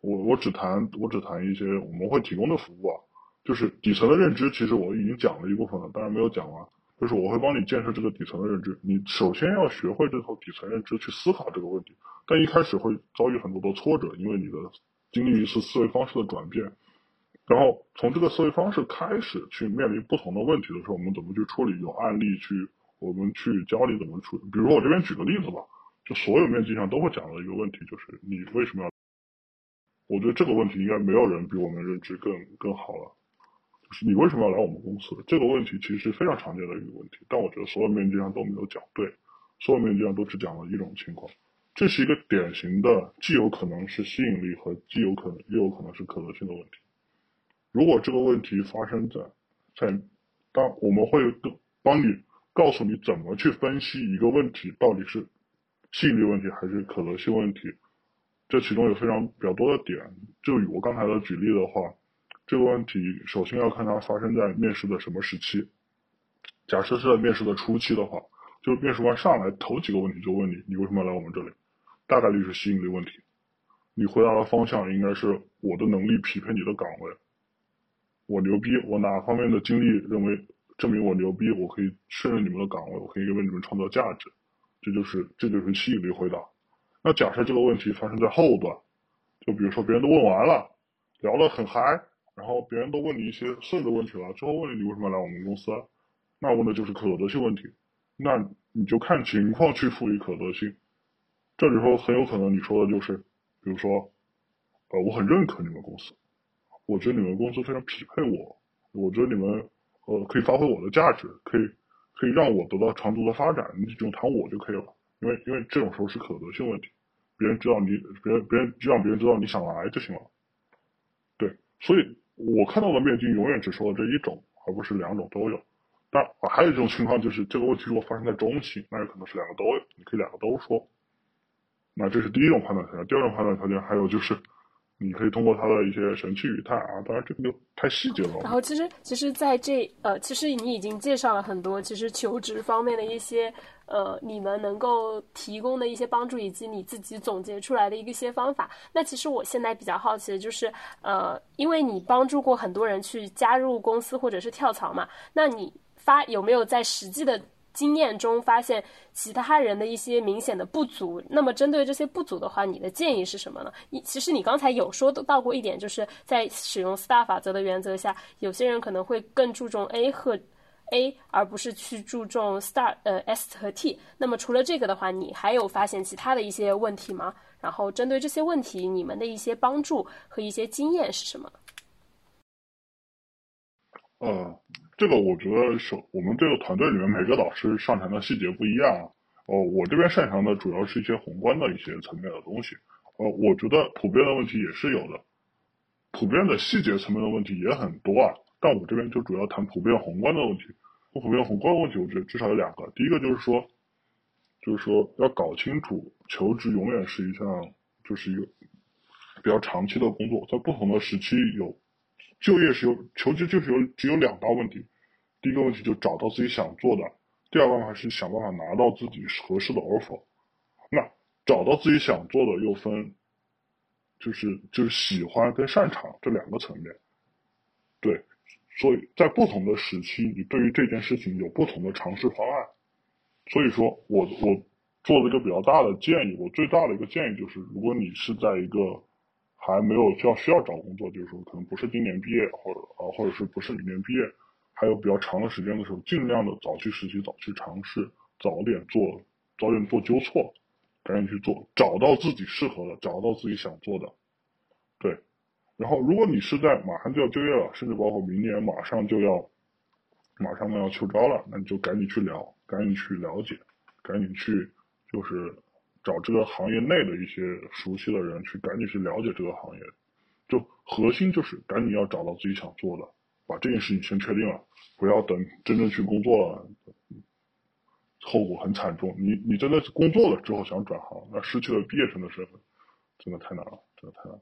我我只谈我只谈一些我们会提供的服务啊。就是底层的认知，其实我已经讲了一部分了，当然没有讲完。就是我会帮你建设这个底层的认知，你首先要学会这套底层认知去思考这个问题，但一开始会遭遇很多的挫折，因为你的经历一次思维方式的转变，然后从这个思维方式开始去面临不同的问题的时候，我们怎么去处理？有案例去，我们去教你怎么处理。比如说我这边举个例子吧，就所有面基上都会讲到一个问题，就是你为什么要？我觉得这个问题应该没有人比我们认知更更好了。就是你为什么要来我们公司？这个问题其实是非常常见的一个问题，但我觉得所有面基上都没有讲对，所有面基上都只讲了一种情况，这是一个典型的既有可能是吸引力和既有可能又有可能是可能性的问题。如果这个问题发生在在当我们会帮你告诉你怎么去分析一个问题到底是吸引力问题还是可能性问题，这其中有非常比较多的点。就以我刚才的举例的话。这个问题首先要看它发生在面试的什么时期。假设是在面试的初期的话，就面试官上来头几个问题就问你：你为什么来我们这里？大概率是吸引力问题。你回答的方向应该是我的能力匹配你的岗位，我牛逼，我哪方面的经历认为证明我牛逼，我可以胜任你们的岗位，我可以为你们创造价值。这就是这就是吸引力回答。那假设这个问题发生在后段，就比如说别人都问完了，聊得很嗨。然后别人都问你一些顺的问题了，之后问你你为什么来我们公司，那问的就是可得性问题，那你就看情况去赋予可得性。这里头很有可能你说的就是，比如说，呃，我很认可你们公司，我觉得你们公司非常匹配我，我觉得你们呃可以发挥我的价值，可以可以让我得到长足的发展，你就谈我就可以了，因为因为这种时候是可得性问题，别人知道你，别人别人就让别人知道你想来就行了，对，所以。我看到的面经永远只说了这一种，而不是两种都有。但还有一种情况就是，这个问题如果发生在中期，那有可能是两个都有，你可以两个都说。那这是第一种判断条件。第二种判断条件还有就是。你可以通过他的一些神气语态啊，当然这个就太细节了。然后其实，其实，在这呃，其实你已经介绍了很多，其实求职方面的一些呃，你们能够提供的一些帮助，以及你自己总结出来的一些方法。那其实我现在比较好奇的就是，呃，因为你帮助过很多人去加入公司或者是跳槽嘛，那你发有没有在实际的？经验中发现其他人的一些明显的不足，那么针对这些不足的话，你的建议是什么呢？你其实你刚才有说到过一点，就是在使用 STAR 法则的原则下，有些人可能会更注重 A 和 A，而不是去注重 STAR 呃 S 和 T。那么除了这个的话，你还有发现其他的一些问题吗？然后针对这些问题，你们的一些帮助和一些经验是什么？嗯。这个我觉得是我们这个团队里面每个导师擅长的细节不一样，哦，我这边擅长的主要是一些宏观的一些层面的东西。呃，我觉得普遍的问题也是有的，普遍的细节层面的问题也很多啊。但我这边就主要谈普遍宏观的问题。普遍宏观的问题，我觉得至少有两个。第一个就是说，就是说要搞清楚，求职永远是一项，就是一个比较长期的工作，在不同的时期有就业是有求职就是有只有两大问题。第一个问题就找到自己想做的，第二个办法是想办法拿到自己合适的 offer。那找到自己想做的又分，就是就是喜欢跟擅长这两个层面，对，所以在不同的时期，你对于这件事情有不同的尝试方案。所以说我我做了一个比较大的建议，我最大的一个建议就是，如果你是在一个还没有需要需要找工作，就是说可能不是今年毕业，或者呃或者是不是明年毕业。还有比较长的时间的时候，尽量的早去实习，早去尝试，早点做，早点做纠错，赶紧去做，找到自己适合的，找到自己想做的，对。然后，如果你是在马上就要就业了，甚至包括明年马上就要，马上呢要秋招了，那你就赶紧去聊，赶紧去了解，赶紧去就是找这个行业内的一些熟悉的人去，赶紧去了解这个行业。就核心就是赶紧要找到自己想做的。把这件事情先确定了，不要等真正去工作了，后果很惨重。你你真的工作了之后想转行，那失去了毕业生的身份，真的太难了，真的太难。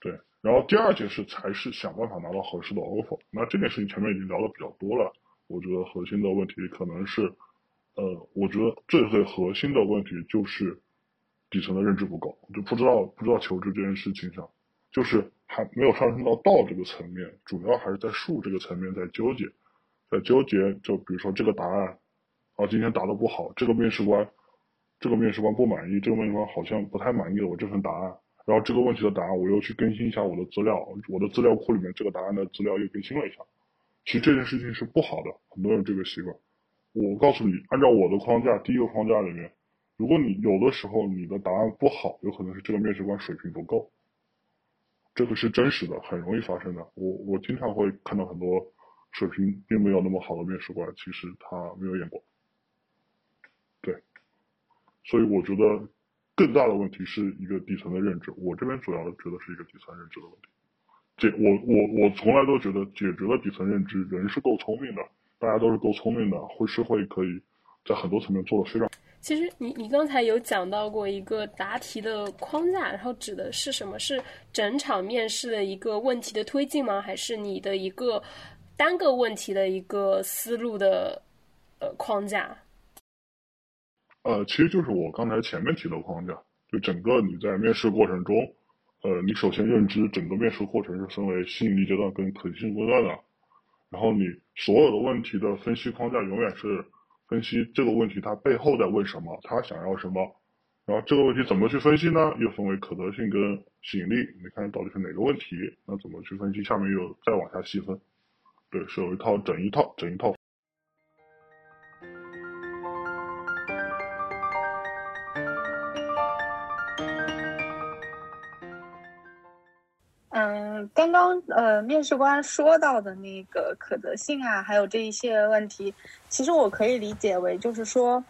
对，然后第二件事才是想办法拿到合适的 offer。那这件事情前面已经聊的比较多了，我觉得核心的问题可能是，呃，我觉得最最核心的问题就是底层的认知不够，就不知道不知道求职这件事情上，就是。还没有上升到道这个层面，主要还是在术这个层面在纠结，在纠结。就比如说这个答案，啊，今天答的不好，这个面试官，这个面试官不满意，这个面试官好像不太满意我这份答案。然后这个问题的答案，我又去更新一下我的资料，我的资料库里面这个答案的资料又更新了一下。其实这件事情是不好的，很多人这个习惯。我告诉你，按照我的框架，第一个框架里面，如果你有的时候你的答案不好，有可能是这个面试官水平不够。这个是真实的，很容易发生的。我我经常会看到很多水平并没有那么好的面试官，其实他没有眼光。对，所以我觉得更大的问题是一个底层的认知。我这边主要觉得是一个底层认知的问题。解我我我从来都觉得解决了底层认知，人是够聪明的，大家都是够聪明的，会是会可以在很多层面做的非常。其实你你刚才有讲到过一个答题的框架，然后指的是什么？是整场面试的一个问题的推进吗？还是你的一个单个问题的一个思路的呃框架？呃，其实就是我刚才前面提的框架，就整个你在面试过程中，呃，你首先认知整个面试过程是分为吸引力阶段跟可行性阶段的，然后你所有的问题的分析框架永远是。分析这个问题，它背后在问什么？他想要什么？然后这个问题怎么去分析呢？又分为可得性跟吸引力。你看到底是哪个问题？那怎么去分析？下面又再往下细分。对，是有一套整一套整一套。刚刚呃，面试官说到的那个可得性啊，还有这一些问题，其实我可以理解为，就是说，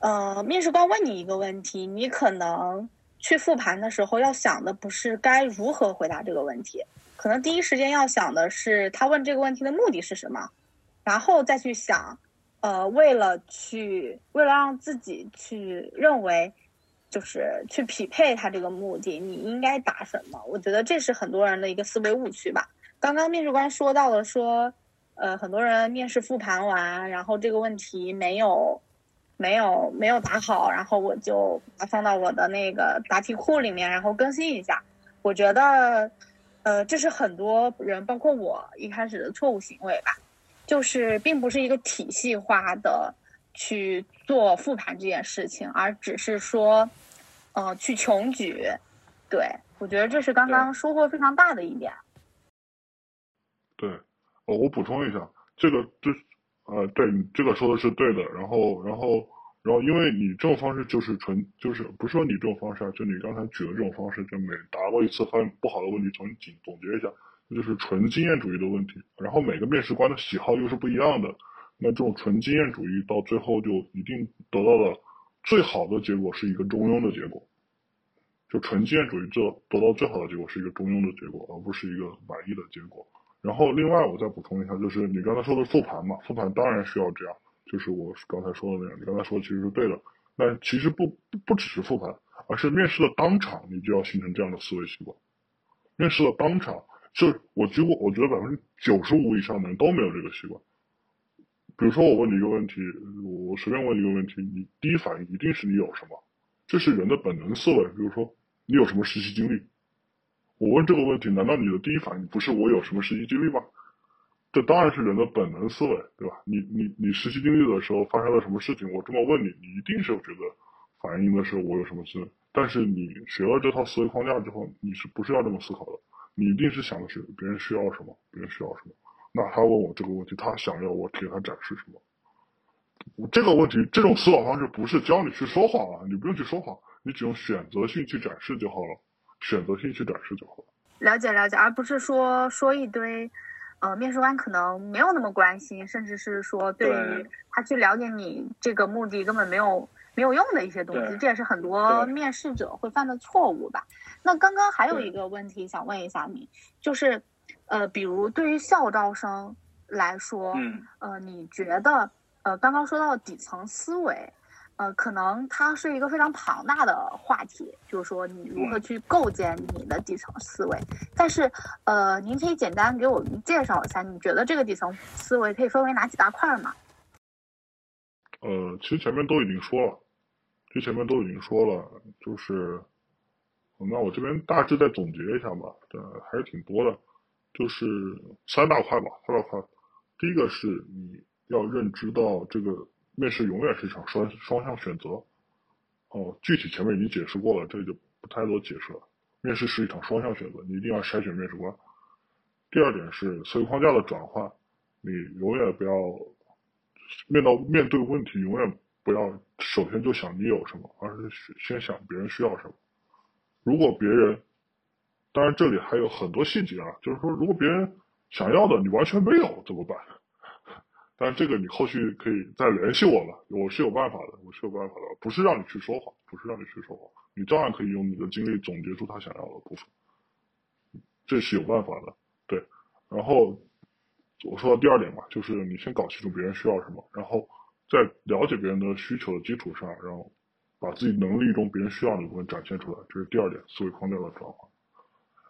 呃，面试官问你一个问题，你可能去复盘的时候要想的不是该如何回答这个问题，可能第一时间要想的是他问这个问题的目的是什么，然后再去想，呃，为了去为了让自己去认为。就是去匹配他这个目的，你应该答什么？我觉得这是很多人的一个思维误区吧。刚刚面试官说到了，说，呃，很多人面试复盘完，然后这个问题没有，没有，没有答好，然后我就把它放到我的那个答题库里面，然后更新一下。我觉得，呃，这是很多人，包括我一开始的错误行为吧，就是并不是一个体系化的。去做复盘这件事情，而只是说，呃，去穷举，对我觉得这是刚刚收获非常大的一点。对，哦，我补充一下，这个就，呃，对你这个说的是对的。然后，然后，然后，因为你这种方式就是纯，就是不是说你这种方式啊，就你刚才举的这种方式，就每答过一次发现不好的问题，重新总结一下，就是纯经验主义的问题。然后每个面试官的喜好又是不一样的。那这种纯经验主义到最后就一定得到的最好的结果是一个中庸的结果，就纯经验主义这得到最好的结果是一个中庸的结果，而不是一个满意的结果。然后另外我再补充一下，就是你刚才说的复盘嘛，复盘当然需要这样，就是我刚才说的那样，你刚才说的其实是对的，但其实不不只是复盘，而是面试的当场你就要形成这样的思维习惯，面试的当场。就我几乎，我觉得百分之九十五以上的人都没有这个习惯。比如说，我问你一个问题，我随便问你一个问题，你第一反应一定是你有什么，这是人的本能思维。比如说，你有什么实习经历？我问这个问题，难道你的第一反应不是我有什么实习经历吗？这当然是人的本能思维，对吧？你你你实习经历的时候发生了什么事情？我这么问你，你一定是觉得反映的是我有什么事。但是你学了这套思维框架之后，你是不是要这么思考的？你一定是想的是别人需要什么，别人需要什么。那他问我这个问题，他想要我给他展示什么？这个问题，这种思考方式不是教你去说谎啊，你不用去说谎，你只用选择性去展示就好了，选择性去展示就好了。了解了解，而不是说说一堆，呃，面试官可能没有那么关心，甚至是说对于他去了解你这个目的根本没有。没有用的一些东西，这也是很多面试者会犯的错误吧？那刚刚还有一个问题想问一下你，就是，呃，比如对于校招生来说，嗯，呃，你觉得，呃，刚刚说到底层思维，呃，可能它是一个非常庞大的话题，就是说你如何去构建你的底层思维。但是，呃，您可以简单给我们介绍一下，你觉得这个底层思维可以分为哪几大块吗？呃，其实前面都已经说了。其实前面都已经说了，就是，那我这边大致再总结一下吧，对，还是挺多的，就是三大块吧，三大块。第一个是你要认知到这个面试永远是一场双双向选择，哦，具体前面已经解释过了，这里就不太多解释了。面试是一场双向选择，你一定要筛选面试官。第二点是思维框架的转换，你永远不要面到面对问题，永远。不要首先就想你有什么，而是先想别人需要什么。如果别人，当然这里还有很多细节啊，就是说如果别人想要的你完全没有怎么办？但是这个你后续可以再联系我了，我是有办法的，我是有办法的，不是让你去说谎，不是让你去说谎，你照样可以用你的经历总结出他想要的部分，这是有办法的。对，然后我说的第二点嘛，就是你先搞清楚别人需要什么，然后。在了解别人的需求的基础上，然后把自己能力中别人需要的部分展现出来，这是第二点思维框架的转换。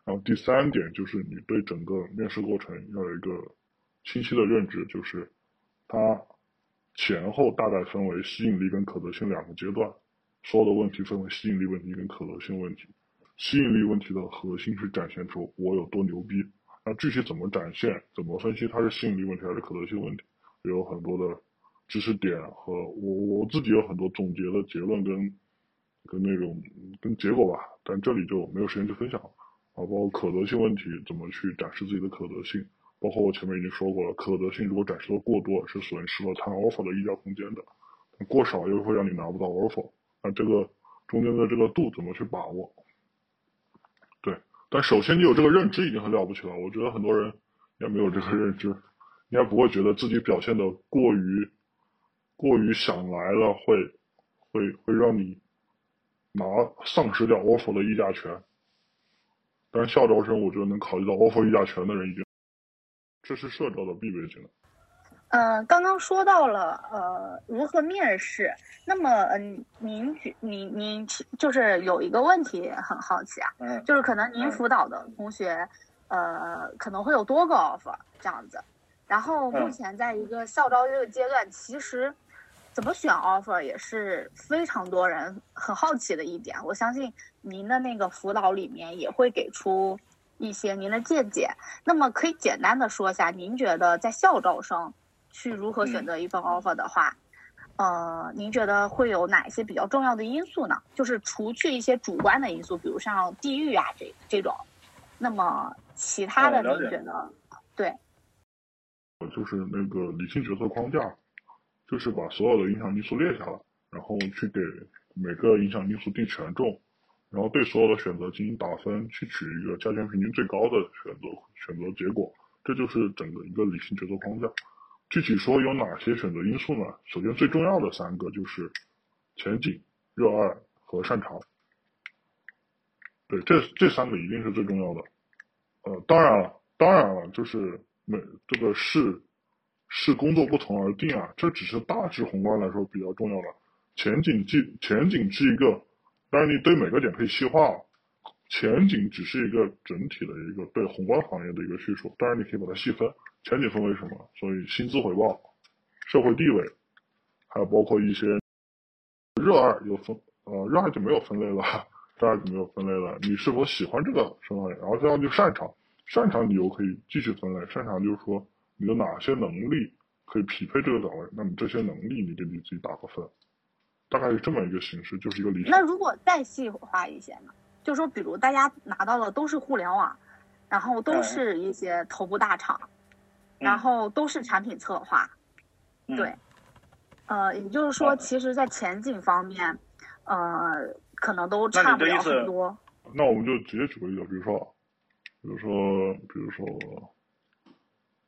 然后第三点就是你对整个面试过程要有一个清晰的认知，就是它前后大概分为吸引力跟可得性两个阶段，所有的问题分为吸引力问题跟可得性问题。吸引力问题的核心是展现出我有多牛逼，那具体怎么展现，怎么分析它是吸引力问题还是可得性问题，有很多的。知识点和我我自己有很多总结的结论跟跟那种跟结果吧，但这里就没有时间去分享了啊。包括可得性问题怎么去展示自己的可得性，包括我前面已经说过了，可得性如果展示的过多是损失了谈 offer 的溢价空间的，过少又会让你拿不到 offer。那这个中间的这个度怎么去把握？对，但首先你有这个认知已经很了不起了。我觉得很多人也没有这个认知，应该不会觉得自己表现的过于。过于想来了，会会会让你拿丧失掉 offer 的议价权。但是校招生，我觉得能考虑到 offer 议价权的人已经，这是社招的必备技能。嗯，刚刚说到了呃如何面试，那么嗯您您您就是有一个问题很好奇啊，嗯，就是可能您辅导的同学呃可能会有多个 offer 这样子，然后目前在一个校招这个阶段，其实。怎么选 offer 也是非常多人很好奇的一点，我相信您的那个辅导里面也会给出一些您的见解。那么可以简单的说一下，您觉得在校招生去如何选择一份 offer 的话，呃，您觉得会有哪些比较重要的因素呢？就是除去一些主观的因素，比如像地域啊这这种，那么其他的您觉得？对，就是那个理性决策框架。就是把所有的影响因素列下来，然后去给每个影响因素定权重，然后对所有的选择进行打分，去取一个加权平均最高的选择选择结果。这就是整个一个理性决策框架。具体说有哪些选择因素呢？首先最重要的三个就是前景、热爱和擅长。对，这这三个一定是最重要的。呃，当然了，当然了，就是每这个是是工作不同而定啊，这只是大致宏观来说比较重要的。前景即前景是一个，当然你对每个点可以细化。前景只是一个整体的一个对宏观行业的一个叙述，当然你可以把它细分。前景分为什么？所以薪资回报、社会地位，还有包括一些热爱有分，呃，热爱就没有分类了，热爱就没有分类了。你是否喜欢这个生活？然后这样就擅长，擅长你又可以继续分类。擅长就是说你的哪些能力可以匹配这个岗位，那么这些能力你给你自己打个分，大概是这么一个形式，就是一个理想。那如果再细化一些呢？就说，比如大家拿到的都是互联网，然后都是一些头部大厂，然后都是产品策划，对，呃，也就是说，其实，在前景方面，呃，可能都差不了很多。那我们就直接举个例子，比如说，比如说，比如说，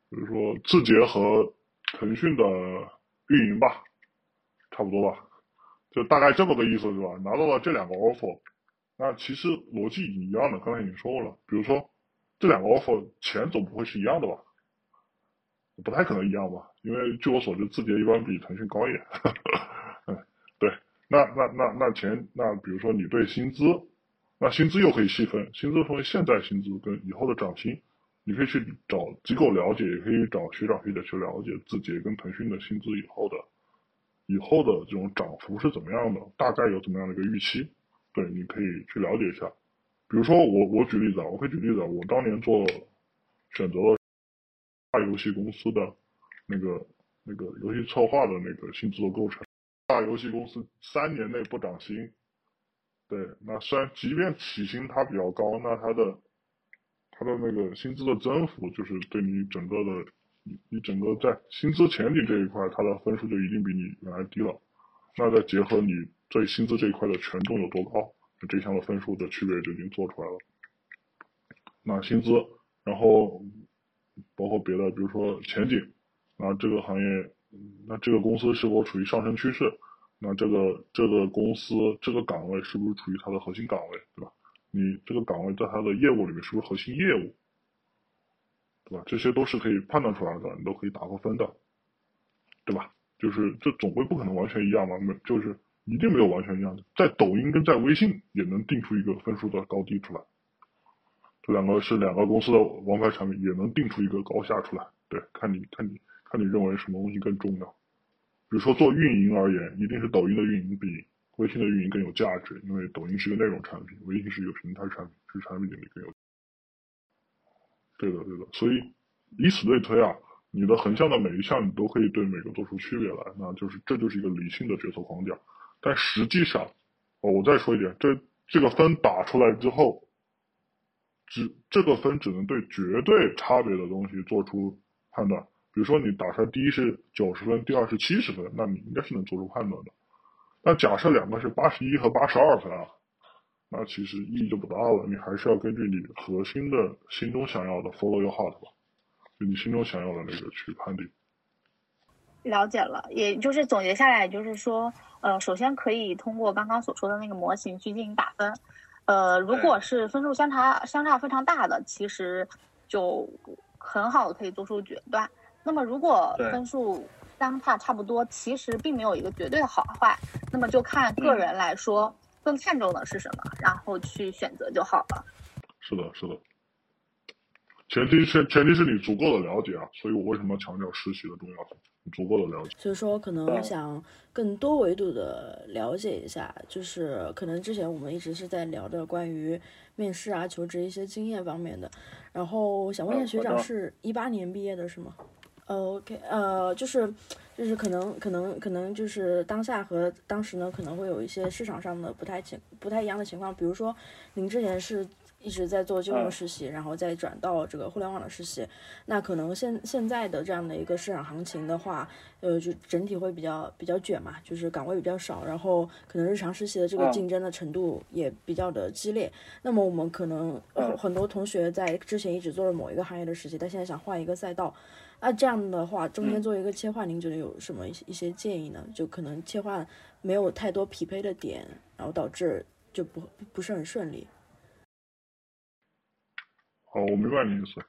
比如说字节和腾讯的运营吧，差不多吧，就大概这么个意思，是吧？拿到了这两个 offer。那其实逻辑已经一样的，刚才已经说过了。比如说，这两个 offer 钱总不会是一样的吧？不太可能一样吧？因为据我所知，字节一般比腾讯高一点。嗯，对。那那那那钱，那比如说你对薪资，那薪资又可以细分，薪资分为现在薪资跟以后的涨薪。你可以去找机构了解，也可以找学长学姐去了解字节跟腾讯的薪资以后的以后的这种涨幅是怎么样的，大概有怎么样的一个预期。对，你可以去了解一下。比如说，我我举例子啊，我可以举例子啊。我当年做选择了大游戏公司的那个那个游戏策划的那个薪资的构成。大游戏公司三年内不涨薪，对，那虽然即便起薪它比较高，那它的它的那个薪资的增幅，就是对你整个的你整个在薪资前景这一块，它的分数就一定比你原来低了。那再结合你。对薪资这一块的权重有多高？这项的分数的区别就已经做出来了。那薪资，然后包括别的，比如说前景，那这个行业，那这个公司是否处于上升趋势？那这个这个公司这个岗位是不是处于它的核心岗位，对吧？你这个岗位在它的业务里面是不是核心业务，对吧？这些都是可以判断出来的，你都可以打个分的，对吧？就是这总归不可能完全一样嘛，没就是。一定没有完全一样的，在抖音跟在微信也能定出一个分数的高低出来，这两个是两个公司的王牌产品，也能定出一个高下出来。对，看你看你看你认为什么东西更重要。比如说做运营而言，一定是抖音的运营比微信的运营更有价值，因为抖音是个内容产品，微信是一个平台产品，是产品经理更有。对的对的，所以以此类推啊，你的横向的每一项你都可以对每个做出区别来，那就是这就是一个理性的决策框架。但实际上，哦，我再说一点，这这个分打出来之后，只这个分只能对绝对差别的东西做出判断。比如说，你打出来第一是九十分，第二是七十分，那你应该是能做出判断的。那假设两个是八十一和八十二分啊，那其实意义就不大了。你还是要根据你核心的心中想要的 follow your heart 吧，就你心中想要的那个去判定。了解了，也就是总结下来，就是说，呃，首先可以通过刚刚所说的那个模型去进行打分，呃，如果是分数相差相差非常大的，其实就很好的可以做出决断。那么如果分数相差差不多，其实并没有一个绝对的好坏，那么就看个人来说更看重的是什么，然后去选择就好了。是的，是的，前提是前提是你足够的了解啊，所以我为什么强调实习的重要性？足够的了解，所以说可能想更多维度的了解一下，就是可能之前我们一直是在聊的关于面试啊、求职一些经验方面的，然后想问一下学长，是一八年毕业的是吗？OK，呃，就是就是可能可能可能就是当下和当时呢可能会有一些市场上的不太情不太一样的情况，比如说您之前是一直在做金融实习，然后再转到这个互联网的实习。那可能现现在的这样的一个市场行情的话，呃，就整体会比较比较卷嘛，就是岗位比较少，然后可能日常实习的这个竞争的程度也比较的激烈。那么我们可能很多同学在之前一直做了某一个行业的实习，但现在想换一个赛道，那这样的话中间做一个切换，您觉得有什么一些建议呢？就可能切换没有太多匹配的点，然后导致就不不是很顺利。好，我明白你意思，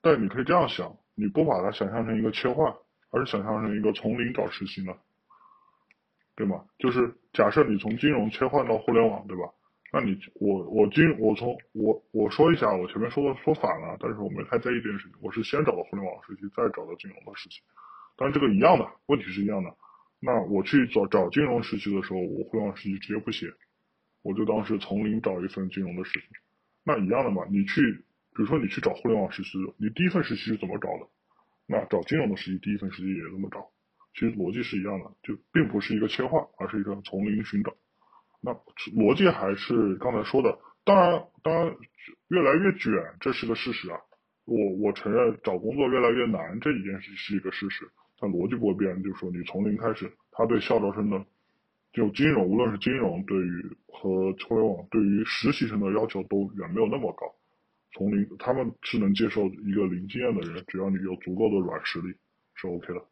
但你可以这样想，你不把它想象成一个切换，而是想象成一个从零找实习呢，对吗？就是假设你从金融切换到互联网，对吧？那你我我今我从我我说一下，我前面说的说反了，但是我没太在意这件事情。我是先找到互联网实习，再找到金融的实习，但是这个一样的问题是一样的。那我去找找金融实习的时候，我互联网实习直接不写，我就当是从零找一份金融的实习，那一样的嘛？你去。比如说你去找互联网实习，你第一份实习是怎么找的？那找金融的实习，第一份实习也这么找，其实逻辑是一样的，就并不是一个切换，而是一个从零寻找。那逻辑还是刚才说的，当然，当然越来越卷，这是个事实啊。我我承认找工作越来越难，这一件事是一个事实，但逻辑不会变，就是说你从零开始，他对校招生的就金融，无论是金融对于和互联网对于实习生的要求都远没有那么高。从零，他们是能接受一个零经验的人，只要你有足够的软实力，是 OK 的。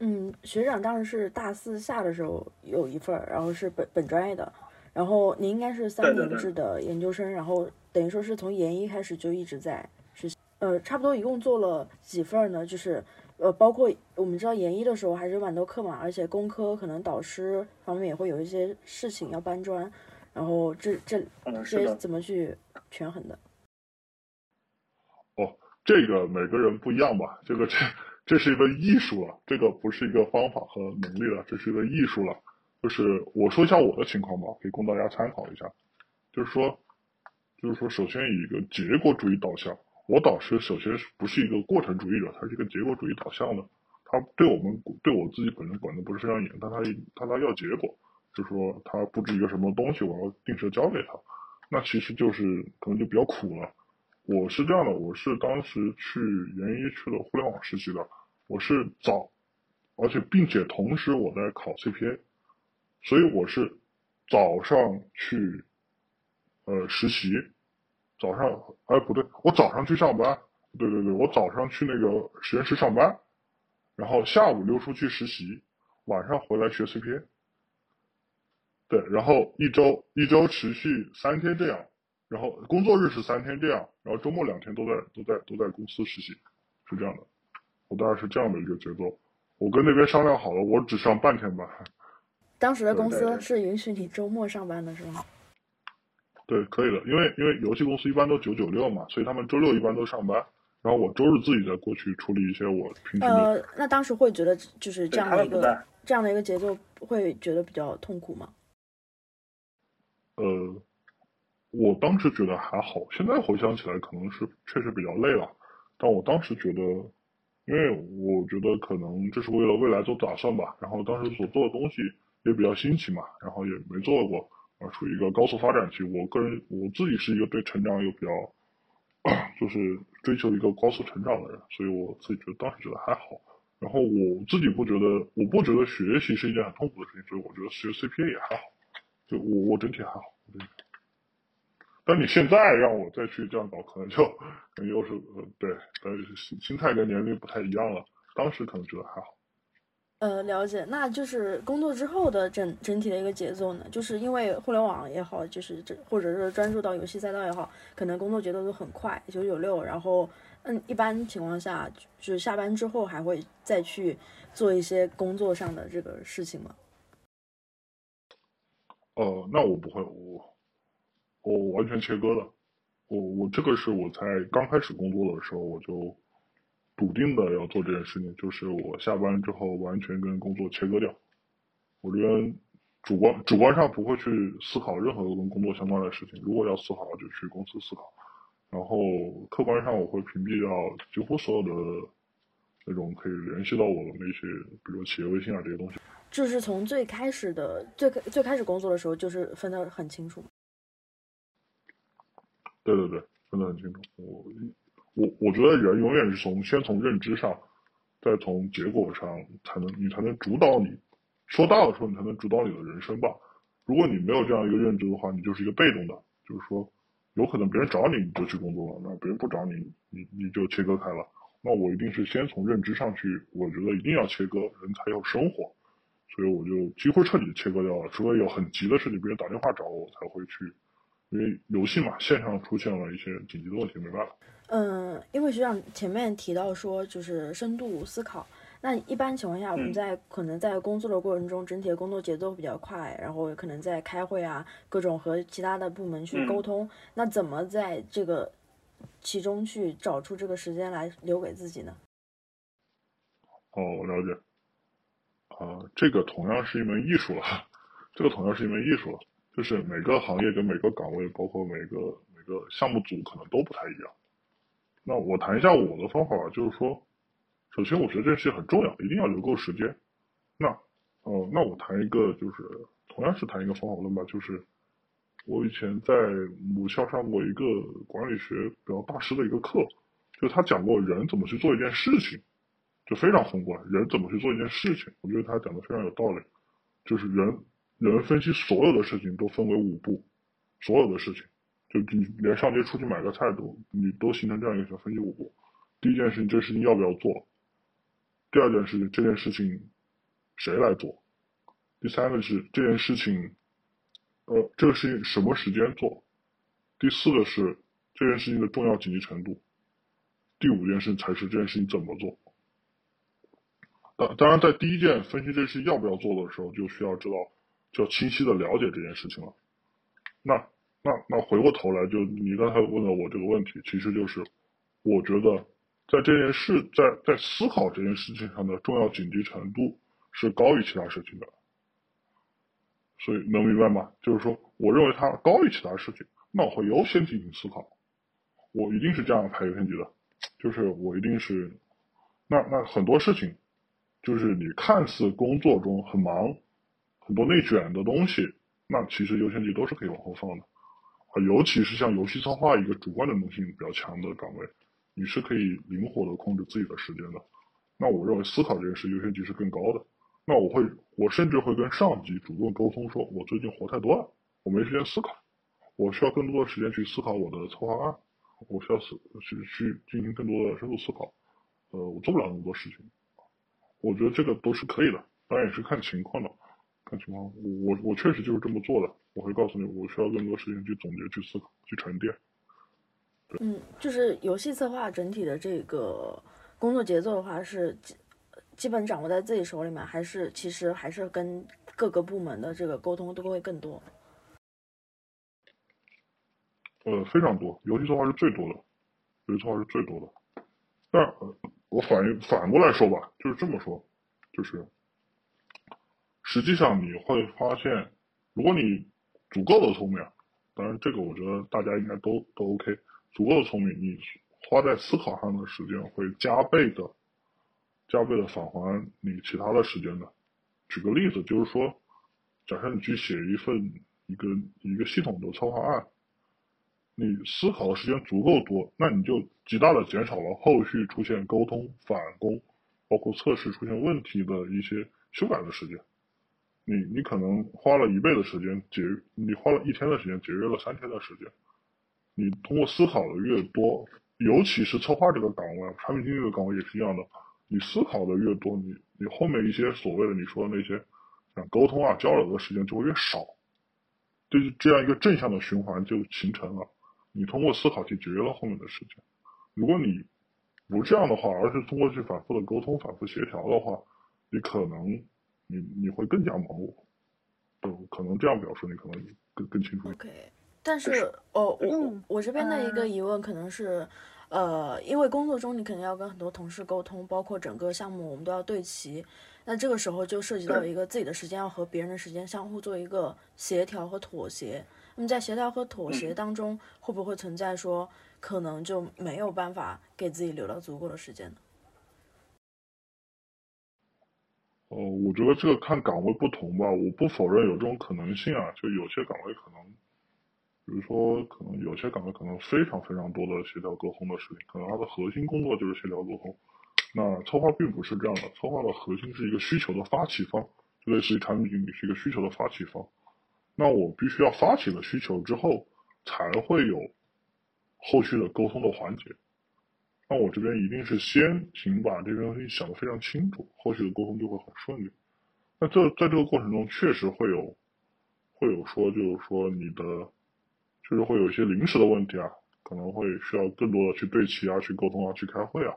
嗯，学长当时是大四下的时候有一份，然后是本本专业的，然后您应该是三年制的研究生，然后等于说是从研一开始就一直在实习。呃，差不多一共做了几份呢？就是呃，包括我们知道研一的时候还是蛮多课嘛，而且工科可能导师方面也会有一些事情要搬砖。然后这这这些怎么去权衡的？哦，这个每个人不一样吧。这个这这是一个艺术了，这个不是一个方法和能力了，这是一个艺术了。就是我说一下我的情况吧，可以供大家参考一下。就是说，就是说，首先以一个结果主义导向，我导师首先不是一个过程主义者，他是一个结果主义导向的。他对我们对我自己本身管的不是非常严，但他他他要结果。就是说他布置一个什么东西，我要定时交给他，那其实就是可能就比较苦了。我是这样的，我是当时去研一去了互联网实习的，我是早，而且并且同时我在考 CPA，所以我是早上去呃实习，早上哎不对，我早上去上班，对对对，我早上去那个实验室上班，然后下午溜出去实习，晚上回来学 CPA。对，然后一周一周持续三天这样，然后工作日是三天这样，然后周末两天都在都在都在公司实习，是这样的，我大概是这样的一个节奏。我跟那边商量好了，我只上半天班。当时的公司是允许你周末上班的是吗？对，可以的，因为因为游戏公司一般都九九六嘛，所以他们周六一般都上班，然后我周日自己再过去处理一些我平时。呃，那当时会觉得就是这样的一个这样的一个节奏，会觉得比较痛苦吗？呃，我当时觉得还好，现在回想起来可能是确实比较累了。但我当时觉得，因为我觉得可能这是为了未来做打算吧。然后当时所做的东西也比较新奇嘛，然后也没做过，啊，处于一个高速发展期。我个人我自己是一个对成长又比较，就是追求一个高速成长的人，所以我自己觉得当时觉得还好。然后我自己不觉得，我不觉得学习是一件很痛苦的事情，所以我觉得学 CPA 也还好。就我我整体还好，但你现在让我再去这样搞，可能就可能又是呃对，呃心心态跟年龄不太一样了。当时可能觉得还好。呃，了解，那就是工作之后的整整体的一个节奏呢？就是因为互联网也好，就是这或者是专注到游戏赛道也好，可能工作节奏都很快，九九六。然后，嗯，一般情况下，就是下班之后还会再去做一些工作上的这个事情吗？呃，那我不会，我我完全切割的，我我这个是我在刚开始工作的时候我就笃定的要做这件事情，就是我下班之后完全跟工作切割掉。我这边主观主观上不会去思考任何跟工作相关的事情，如果要思考就去公司思考，然后客观上我会屏蔽掉几乎所有的那种可以联系到我的那些，比如企业微信啊这些东西。就是从最开始的最最开始工作的时候，就是分得很清楚。对对对，分得很清楚。我我我觉得人永远是从先从认知上，再从结果上，才能你才能主导你。说大了说，你才能主导你的人生吧。如果你没有这样一个认知的话，你就是一个被动的，就是说，有可能别人找你你就去工作了，那别人不找你，你你就切割开了。那我一定是先从认知上去，我觉得一定要切割，人才有生活。所以我就几乎彻底切割掉了，除非有很急的事情，别人打电话找我，我才会去。因为游戏嘛，线上出现了一些紧急的问题，没办法。嗯，因为学长前面提到说，就是深度思考。那一般情况下，我们在可能在工作的过程中，整体的工作节奏比较快，然后可能在开会啊，各种和其他的部门去沟通。那怎么在这个其中去找出这个时间来留给自己呢？哦，我了解。啊，这个同样是一门艺术了，这个同样是一门艺术了。就是每个行业跟每个岗位，包括每个每个项目组，可能都不太一样。那我谈一下我的方法吧，就是说。首先，我觉得这事情很重要，一定要留够时间。那，哦，那我谈一个，就是同样是谈一个方法论吧。就是我以前在母校上过一个管理学比较大师的一个课，就他讲过人怎么去做一件事情，就非常宏观。人怎么去做一件事情，我觉得他讲的非常有道理。就是人，有人分析所有的事情都分为五步，所有的事情，就你连上街出去买个菜都，你都形成这样一个分析五步。第一件事情，这事情要不要做？第二件事情，这件事情谁来做？第三个是这件事情，呃，这个事情什么时间做？第四个是这件事情的重要紧急程度。第五件事才是这件事情怎么做。当当然，在第一件分析这事要不要做的时候，就需要知道，就清晰的了解这件事情了。那那那回过头来，就你刚才问了我这个问题，其实就是我觉得。在这件事，在在思考这件事情上的重要紧急程度是高于其他事情的，所以能明白吗？就是说，我认为它高于其他事情，那我会优先进行思考，我一定是这样排优先级的，就是我一定是，那那很多事情，就是你看似工作中很忙，很多内卷的东西，那其实优先级都是可以往后放的，啊，尤其是像游戏策划一个主观能动性比较强的岗位。你是可以灵活的控制自己的时间的，那我认为思考这件事优先级是更高的。那我会，我甚至会跟上级主动沟通，说我最近活太多了，我没时间思考，我需要更多的时间去思考我的策划案，我需要思去去进行更多的深度思考。呃，我做不了那么多事情，我觉得这个都是可以的，当然也是看情况的，看情况。我我确实就是这么做的，我会告诉你，我需要更多时间去总结、去思考、去沉淀。嗯，就是游戏策划整体的这个工作节奏的话，是基基本掌握在自己手里面，还是其实还是跟各个部门的这个沟通都会更多？呃，非常多，游戏策划是最多的，游戏策划是最多的。但我反应反过来说吧，就是这么说，就是实际上你会发现，如果你足够的聪明，当然这个我觉得大家应该都都 OK。足够的聪明，你花在思考上的时间会加倍的、加倍的返还你其他的时间的。举个例子，就是说，假设你去写一份一个一个系统的策划案，你思考的时间足够多，那你就极大的减少了后续出现沟通、返工，包括测试出现问题的一些修改的时间。你你可能花了一倍的时间节，你花了一天的时间节约了三天的时间。你通过思考的越多，尤其是策划这个岗位，产品经理的岗位也是一样的。你思考的越多，你你后面一些所谓的你说的那些，像沟通啊、交流的时间就会越少，就是这样一个正向的循环就形成了。你通过思考去节约了后面的时间。如果你不这样的话，而是通过去反复的沟通、反复协调的话，你可能你你会更加忙碌。对，可能这样表述你可能更更清楚。OK。但是，哦，我我这边的一个疑问可能是，呃，因为工作中你肯定要跟很多同事沟通，包括整个项目我们都要对齐，那这个时候就涉及到一个自己的时间要和别人的时间相互做一个协调和妥协。那么在协调和妥协当中，会不会存在说可能就没有办法给自己留到足够的时间呢？哦，我觉得这个看岗位不同吧，我不否认有这种可能性啊，就有些岗位可能。比如说，可能有些岗位可能非常非常多的协调沟通的事情，可能它的核心工作就是协调沟通。那策划并不是这样的，策划的核心是一个需求的发起方，就类似于产品经理是一个需求的发起方。那我必须要发起了需求之后，才会有后续的沟通的环节。那我这边一定是先行把这边东西想得非常清楚，后续的沟通就会很顺利。那这在这个过程中，确实会有会有说，就是说你的，就是会有一些临时的问题啊，可能会需要更多的去对齐啊，去沟通啊，去开会啊。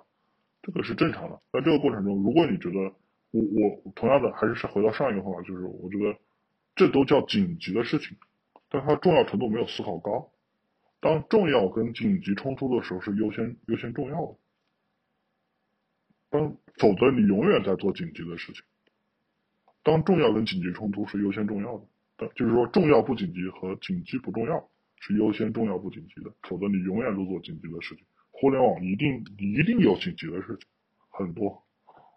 这个是正常的。在这个过程中，如果你觉得我我同样的还是回到上一个方法，就是我觉得这都叫紧急的事情，但它重要程度没有思考高。当重要跟紧急冲突的时候，是优先优先重要的。当否则你永远在做紧急的事情。当重要跟紧急冲突是优先重要的，就是说重要不紧急和紧急不重要是优先重要不紧急的，否则你永远都做紧急的事情。互联网一定一定有紧急的事情，很多，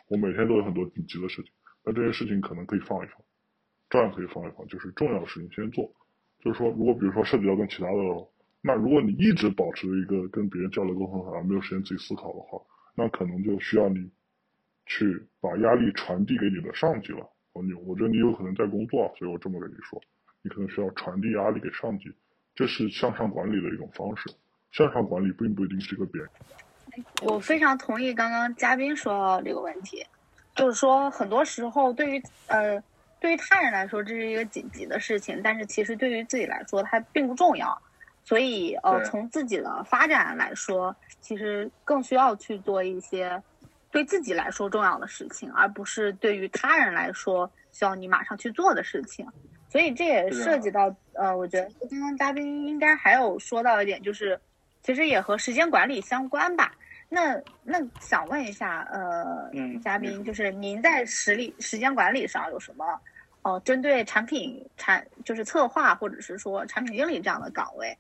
我每天都有很多紧急的事情。那这些事情可能可以放一放，照样可以放一放，就是重要的事情先做。就是说，如果比如说涉及到跟其他的，那如果你一直保持一个跟别人交流沟通上没有时间自己思考的话，那可能就需要你去把压力传递给你的上级了。我你我觉得你有可能在工作，所以我这么跟你说，你可能需要传递压力给上级，这是向上管理的一种方式。向上管理并不一定是一个贬。我非常同意刚刚嘉宾说到这个问题，就是说很多时候对于呃对于他人来说这是一个紧急的事情，但是其实对于自己来说它并不重要，所以呃从自己的发展来说，其实更需要去做一些对自己来说重要的事情，而不是对于他人来说需要你马上去做的事情。所以这也涉及到呃，我觉得刚刚嘉宾应该还有说到一点就是。其实也和时间管理相关吧。那那想问一下，呃，嘉宾，就是您在实力时间管理上有什么？哦，针对产品产就是策划或者是说产品经理这样的岗位，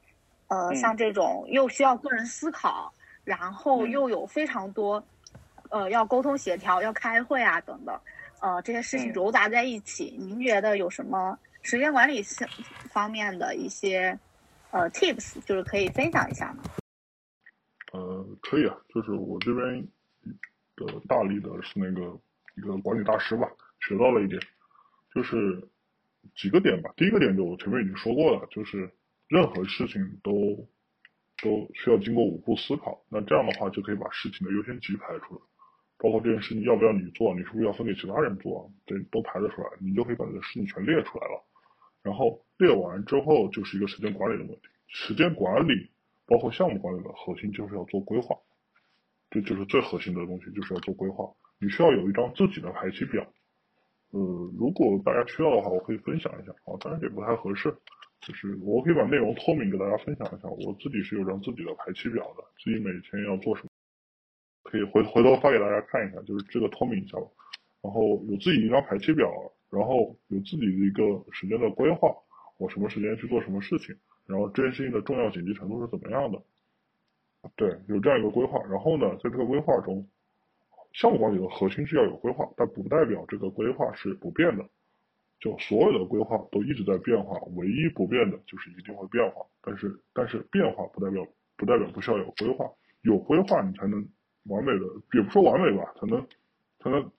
呃，像这种又需要个人思考，然后又有非常多，呃，要沟通协调、要开会啊等等，呃，这些事情揉杂在一起，您觉得有什么时间管理方面的一些？呃，tips 就是可以分享一下吗？呃，可以啊，就是我这边的大力的是那个一个管理大师吧，学到了一点，就是几个点吧。第一个点就我前面已经说过了，就是任何事情都都需要经过五步思考，那这样的话就可以把事情的优先级排出来，包括这件事情要不要你做，你是不是要分给其他人做，这都排得出来，你就可以把这个事情全列出来了。然后列完之后，就是一个时间管理的问题。时间管理包括项目管理的核心就是要做规划，这就是最核心的东西，就是要做规划。你需要有一张自己的排期表。呃，如果大家需要的话，我可以分享一下啊，当然也不太合适。就是我可以把内容透明给大家分享一下，我自己是有张自己的排期表的，自己每天要做什么，可以回回头发给大家看一下，就是这个透明一下吧。然后有自己一张排期表。然后有自己的一个时间的规划，我什么时间去做什么事情，然后这件事情的重要紧急程度是怎么样的？对，有这样一个规划。然后呢，在这个规划中，项目管理的核心是要有规划，但不代表这个规划是不变的。就所有的规划都一直在变化，唯一不变的就是一定会变化。但是，但是变化不代表不代表不需要有规划，有规划你才能完美的，也不说完美吧，才能才能。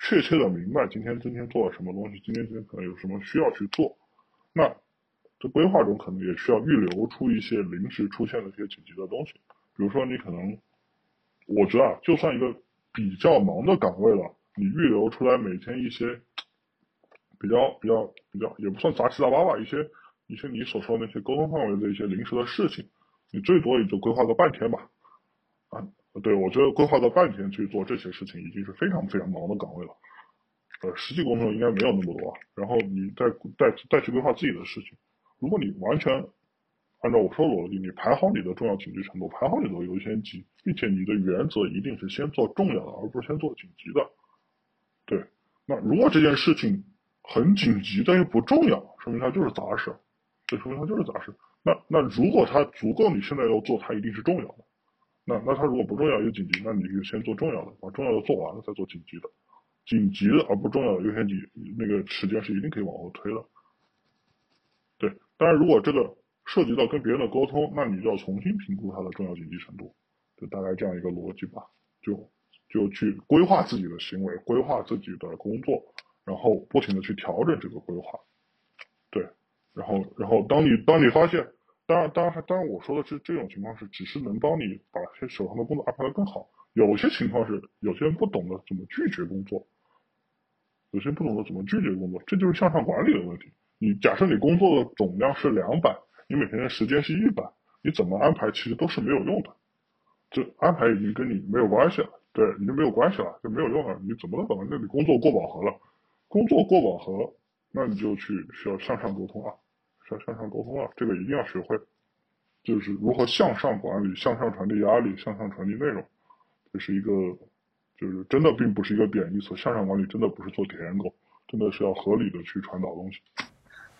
确切的明白今天今天做了什么东西，今天今天可能有什么需要去做，那这规划中可能也需要预留出一些临时出现的一些紧急的东西，比如说你可能，我觉得啊，就算一个比较忙的岗位了，你预留出来每天一些比较比较比较也不算杂七杂八吧，一些一些你所说那些沟通范围的一些临时的事情，你最多也就规划个半天吧，啊。对，我觉得规划个半天去做这些事情已经是非常非常忙的岗位了，呃，实际工作应该没有那么多。然后你再再再去规划自己的事情，如果你完全按照我说的逻辑，你排好你的重要紧急程度，排好你的优先级，并且你的原则一定是先做重要的，而不是先做紧急的。对，那如果这件事情很紧急但又不重要，说明它就是杂事，这说明它就是杂事。那那如果它足够你现在要做，它一定是重要的。那那他如果不重要又紧急，那你就先做重要的，把重要的做完了再做紧急的，紧急的而不重要的优先级那个时间是一定可以往后推的。对，当然如果这个涉及到跟别人的沟通，那你就要重新评估它的重要紧急程度，就大概这样一个逻辑吧。就就去规划自己的行为，规划自己的工作，然后不停的去调整这个规划。对，然后然后当你当你发现，当然当然当然我说的是这种情况是只是能帮你把手上的工作安排的更好。有些情况是有些人不懂得怎么拒绝工作，有些人不懂得怎么拒绝工作，这就是向上管理的问题。你假设你工作的总量是两百，你每天的时间是一百，你怎么安排其实都是没有用的，这安排已经跟你没有关系了，对，已经没有关系了，就没有用了。你怎么能等到那你工作过饱和了？工作过饱和，那你就去需要向上沟通啊，需要向上沟通啊，这个一定要学会，就是如何向上管理、向上传递压力、向上传递内容，这是一个，就是真的并不是一个贬义词。向上管理真的不是做舔狗，真的是要合理的去传导东西。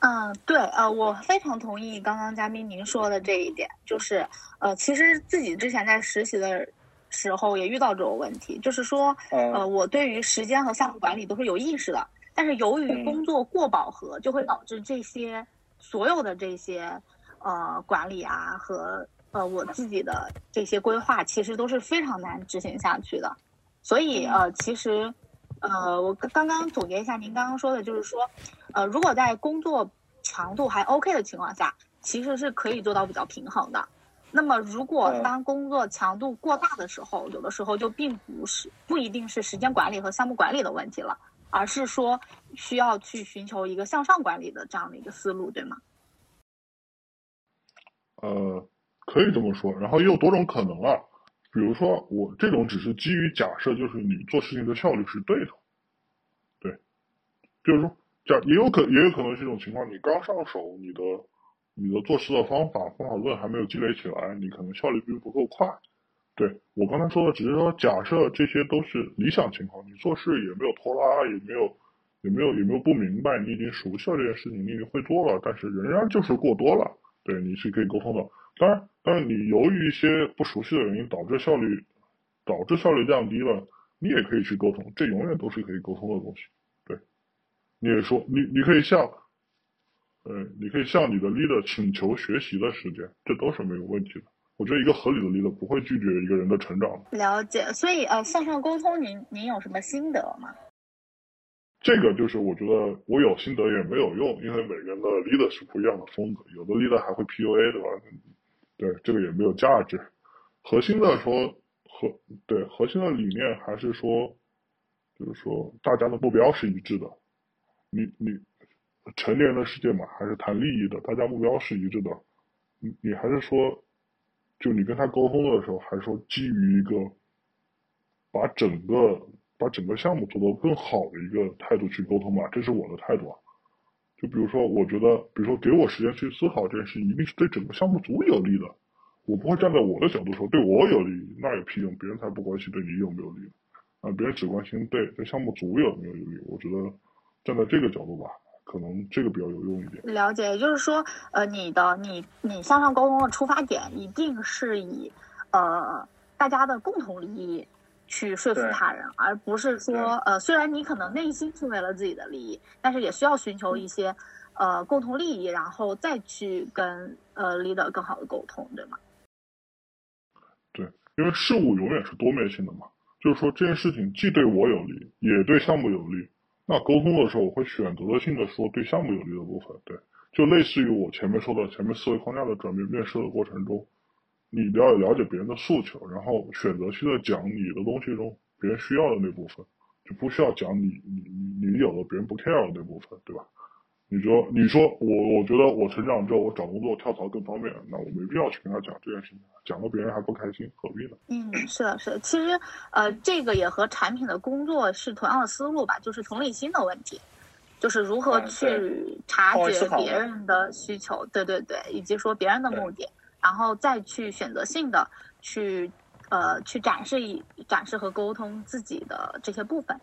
嗯，对，呃，我非常同意刚刚嘉宾您说的这一点，就是，呃，其实自己之前在实习的时候也遇到这种问题，就是说，呃，我对于时间和项目管理都是有意识的，但是由于工作过饱和，就会导致这些所有的这些，呃，管理啊和呃我自己的这些规划，其实都是非常难执行下去的，所以，呃，其实。呃，我刚刚总结一下您刚刚说的，就是说，呃，如果在工作强度还 OK 的情况下，其实是可以做到比较平衡的。那么，如果当工作强度过大的时候，有的时候就并不是不一定是时间管理和项目管理的问题了，而是说需要去寻求一个向上管理的这样的一个思路，对吗？呃，可以这么说，然后也有多种可能啊。比如说，我这种只是基于假设，就是你做事情的效率是对的，对，就是说，假也有可也有可能是一种情况，你刚上手，你的你的做事的方法方法论还没有积累起来，你可能效率并不够快。对我刚才说的，只是说假设这些都是理想情况，你做事也没有拖拉，也没有也没有也没有不明白，你已经熟悉了这件事情，你已经会做了，但是仍然就是过多了，对，你是可以沟通的。当然，但是你由于一些不熟悉的原因导致效率导致效率降低了，你也可以去沟通，这永远都是可以沟通的东西。对，你也说你你可以像，呃，你可以向你的 leader 请求学习的时间，这都是没有问题的。我觉得一个合理的 leader 不会拒绝一个人的成长。了解，所以呃，向上沟通，您您有什么心得吗？这个就是我觉得我有心得也没有用，因为每个人的 leader 是不一样的风格，有的 leader 还会 PUA，对吧？对，这个也没有价值。核心的说，核对核心的理念还是说，就是说大家的目标是一致的。你你成年人的世界嘛，还是谈利益的，大家目标是一致的。你你还是说，就你跟他沟通的时候，还是说基于一个把整个把整个项目做得更好的一个态度去沟通嘛？这是我的态度啊。就比如说，我觉得，比如说，给我时间去思考这件事，一定是对整个项目组有利的。我不会站在我的角度说对我有利，那有屁用？别人才不关心对你有没有利啊！别人只关心对对项目组有没有利。我觉得站在这个角度吧，可能这个比较有用一点。了解，也就是说，呃，你的你你向上沟通的出发点一定是以呃大家的共同利益。去说服他人，而不是说，呃，虽然你可能内心是为了自己的利益，但是也需要寻求一些，呃，共同利益，然后再去跟呃 leader 更好的沟通，对吗？对，因为事物永远是多面性的嘛，就是说这件事情既对我有利，也对项目有利，那沟通的时候我会选择性的说对项目有利的部分，对，就类似于我前面说的前面思维框架的转变，面试的过程中。你要了解别人的诉求，然后选择性的讲你的东西中别人需要的那部分，就不需要讲你你你你有的别人不 care 的那部分，对吧？你说你说我我觉得我成长之后我找工作跳槽更方便，那我没必要去跟他讲这件事情，讲了别人还不开心，何必呢？嗯，是的，是的，其实呃这个也和产品的工作是同样的思路吧，就是同理心的问题，就是如何去察觉别人的需求，对对对，以及说别人的目的。然后再去选择性的去，呃，去展示一展示和沟通自己的这些部分。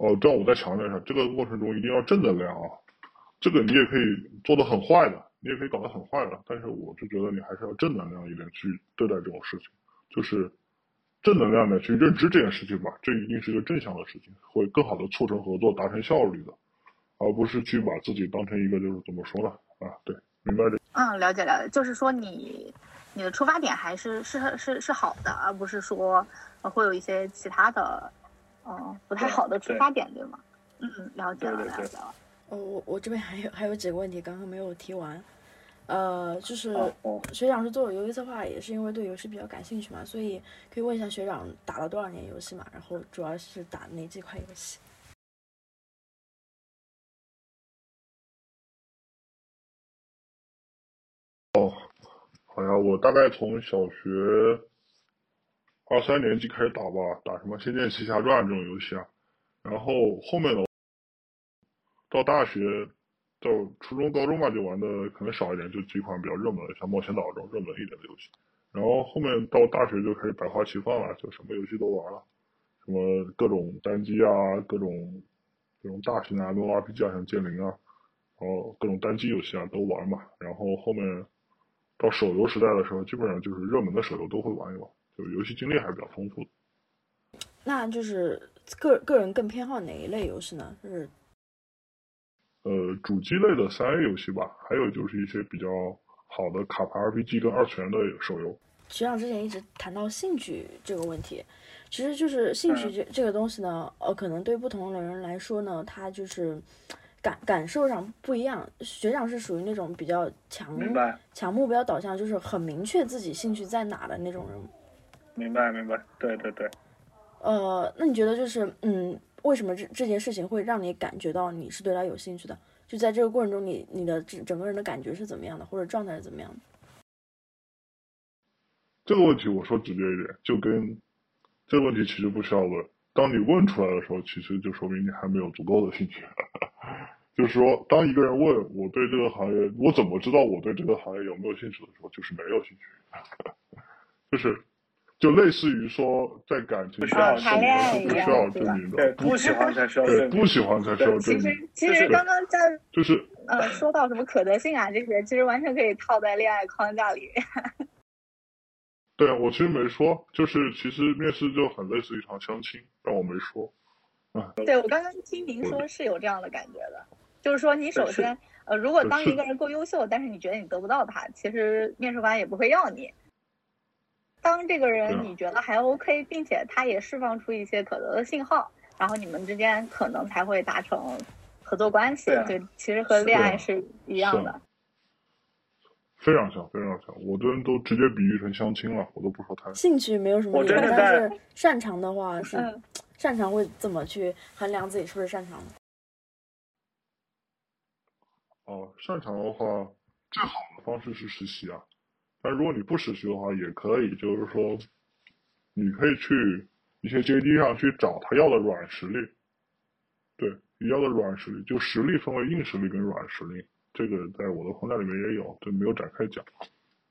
哦，这样我再强调一下，这个过程中一定要正能量啊。这个你也可以做的很坏的，你也可以搞得很坏的，但是我就觉得你还是要正能量一点去对待这种事情，就是正能量的去认知这件事情吧，这一定是一个正向的事情，会更好的促成合作，达成效率的，而不是去把自己当成一个就是怎么说呢？啊，对，明白这。嗯，了解了解，就是说你你的出发点还是是是是好的，而不是说会有一些其他的嗯不太好的出发点，对吗？嗯，了解了对对对了解了。哦，我我这边还有还有几个问题刚刚没有提完，呃，就是哦哦学长是做游戏策划，也是因为对游戏比较感兴趣嘛，所以可以问一下学长打了多少年游戏嘛？然后主要是打哪几款游戏？哦好呀，我大概从小学二三年级开始打吧，打什么《仙剑奇侠传》这种游戏啊，然后后面的到大学到初中、高中吧，就玩的可能少一点，就几款比较热门的，像《冒险岛》这种热门一点的游戏。然后后面到大学就开始百花齐放了，就什么游戏都玩了，什么各种单机啊，各种这种大型啊，那种 RPG 啊，像剑灵啊，然后各种单机游戏啊都玩嘛。然后后面到手游时代的时候，基本上就是热门的手游都会玩一玩，就游戏经历还是比较丰富的。那就是个个人更偏好哪一类游戏呢？就是呃，主机类的三 A 游戏吧，还有就是一些比较好的卡牌 RPG 跟二次元的手游。学长之前一直谈到兴趣这个问题，其实就是兴趣这这个东西呢，呃，可能对不同的人来说呢，他就是感感受上不一样。学长是属于那种比较强强目标导向，就是很明确自己兴趣在哪的那种人。明白明白，对对对。呃，那你觉得就是嗯，为什么这这件事情会让你感觉到你是对他有兴趣的？就在这个过程中你，你的整整个人的感觉是怎么样的，或者状态是怎么样的？这个问题我说直接一点，就跟这个问题其实不需要问。当你问出来的时候，其实就说明你还没有足够的兴趣。就是说，当一个人问我对这个行业，我怎么知道我对这个行业有没有兴趣的时候，就是没有兴趣。就是，就类似于说，在感情不需要上谈恋爱一是不需要证明的，对，不喜欢才需要对，证明不喜欢才需要证明其实。其实刚刚在就是呃说到什么可得性啊这些，其实完全可以套在恋爱框架里。对我其实没说，就是其实面试就很类似一场相亲，但我没说。对我刚刚听您说是有这样的感觉的，就是说你首先呃，如果当一个人够优秀，但是你觉得你得不到他，其实面试官也不会要你。当这个人啊你觉得还 OK，并且他也释放出一些可得的信号，然后你们之间可能才会达成合作关系。对啊对，其实和恋爱是一样的。非常像，非常像，我这人都直接比喻成相亲了，我都不说谈。兴趣没有什么我理由，但真的在是擅长的话是、嗯 擅长会怎么去衡量自己是不是擅长的？哦，擅长的话，最好的方式是实习啊。但如果你不实习的话，也可以，就是说，你可以去一些 JD 上去找他要的软实力。对，你要的软实力，就实力分为硬实力跟软实力，这个在我的框架里面也有，这没有展开讲。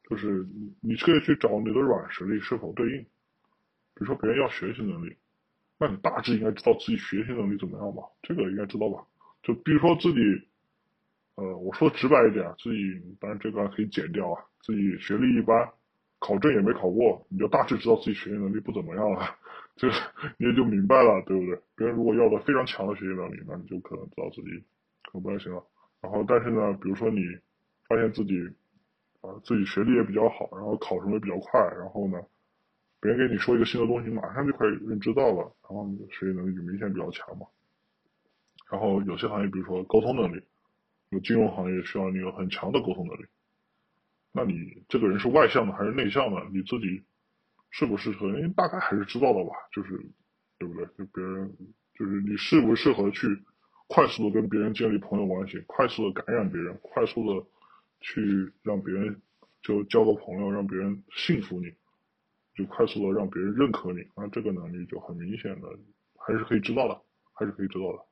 就是你你可以去找你的软实力是否对应。比如说别人要学习能力，那你大致应该知道自己学习能力怎么样吧？这个应该知道吧？就比如说自己，呃，我说直白一点，自己当然这个可以剪掉啊，自己学历一般，考证也没考过，你就大致知道自己学习能力不怎么样了，这你也就明白了，对不对？别人如果要的非常强的学习能力，那你就可能知道自己可能不太行了。然后，但是呢，比如说你发现自己，啊、自己学历也比较好，然后考什么也比较快，然后呢，别人给你说一个新的东西，马上就可以认知到了，然后你的学习能力就明显比较强嘛。然后有些行业，比如说沟通能力，有金融行业需要你有很强的沟通能力。那你这个人是外向的还是内向的？你自己适不适合？因为大概还是知道的吧，就是对不对？就别人就是你适不适合去快速的跟别人建立朋友关系，快速的感染别人，快速的去让别人就交个朋友，让别人信服你，就快速的让别人认可你。那这个能力就很明显的还是可以知道的，还是可以知道的。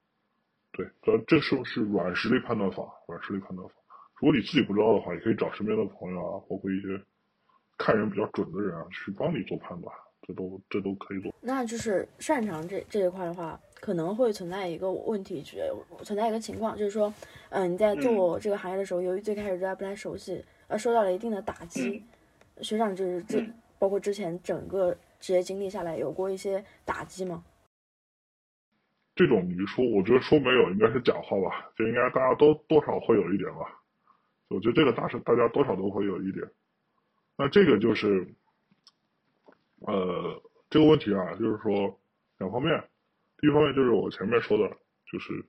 对，这这是是软实力判断法，软实力判断法。如果你自己不知道的话，也可以找身边的朋友啊，包括一些看人比较准的人啊，去帮你做判断，这都这都可以做。那就是擅长这这一块的话，可能会存在一个问题，觉存在一个情况，就是说，嗯、你在做这个行业的时候，由于最开始对它不太熟悉，呃，受到了一定的打击。学长就是这、嗯包括之前整个职业经历下来，有过一些打击吗？这种你说，我觉得说没有应该是假话吧，就应该大家都多少会有一点吧。我觉得这个大是大家多少都会有一点。那这个就是，呃，这个问题啊，就是说两方面。第一方面就是我前面说的，就是，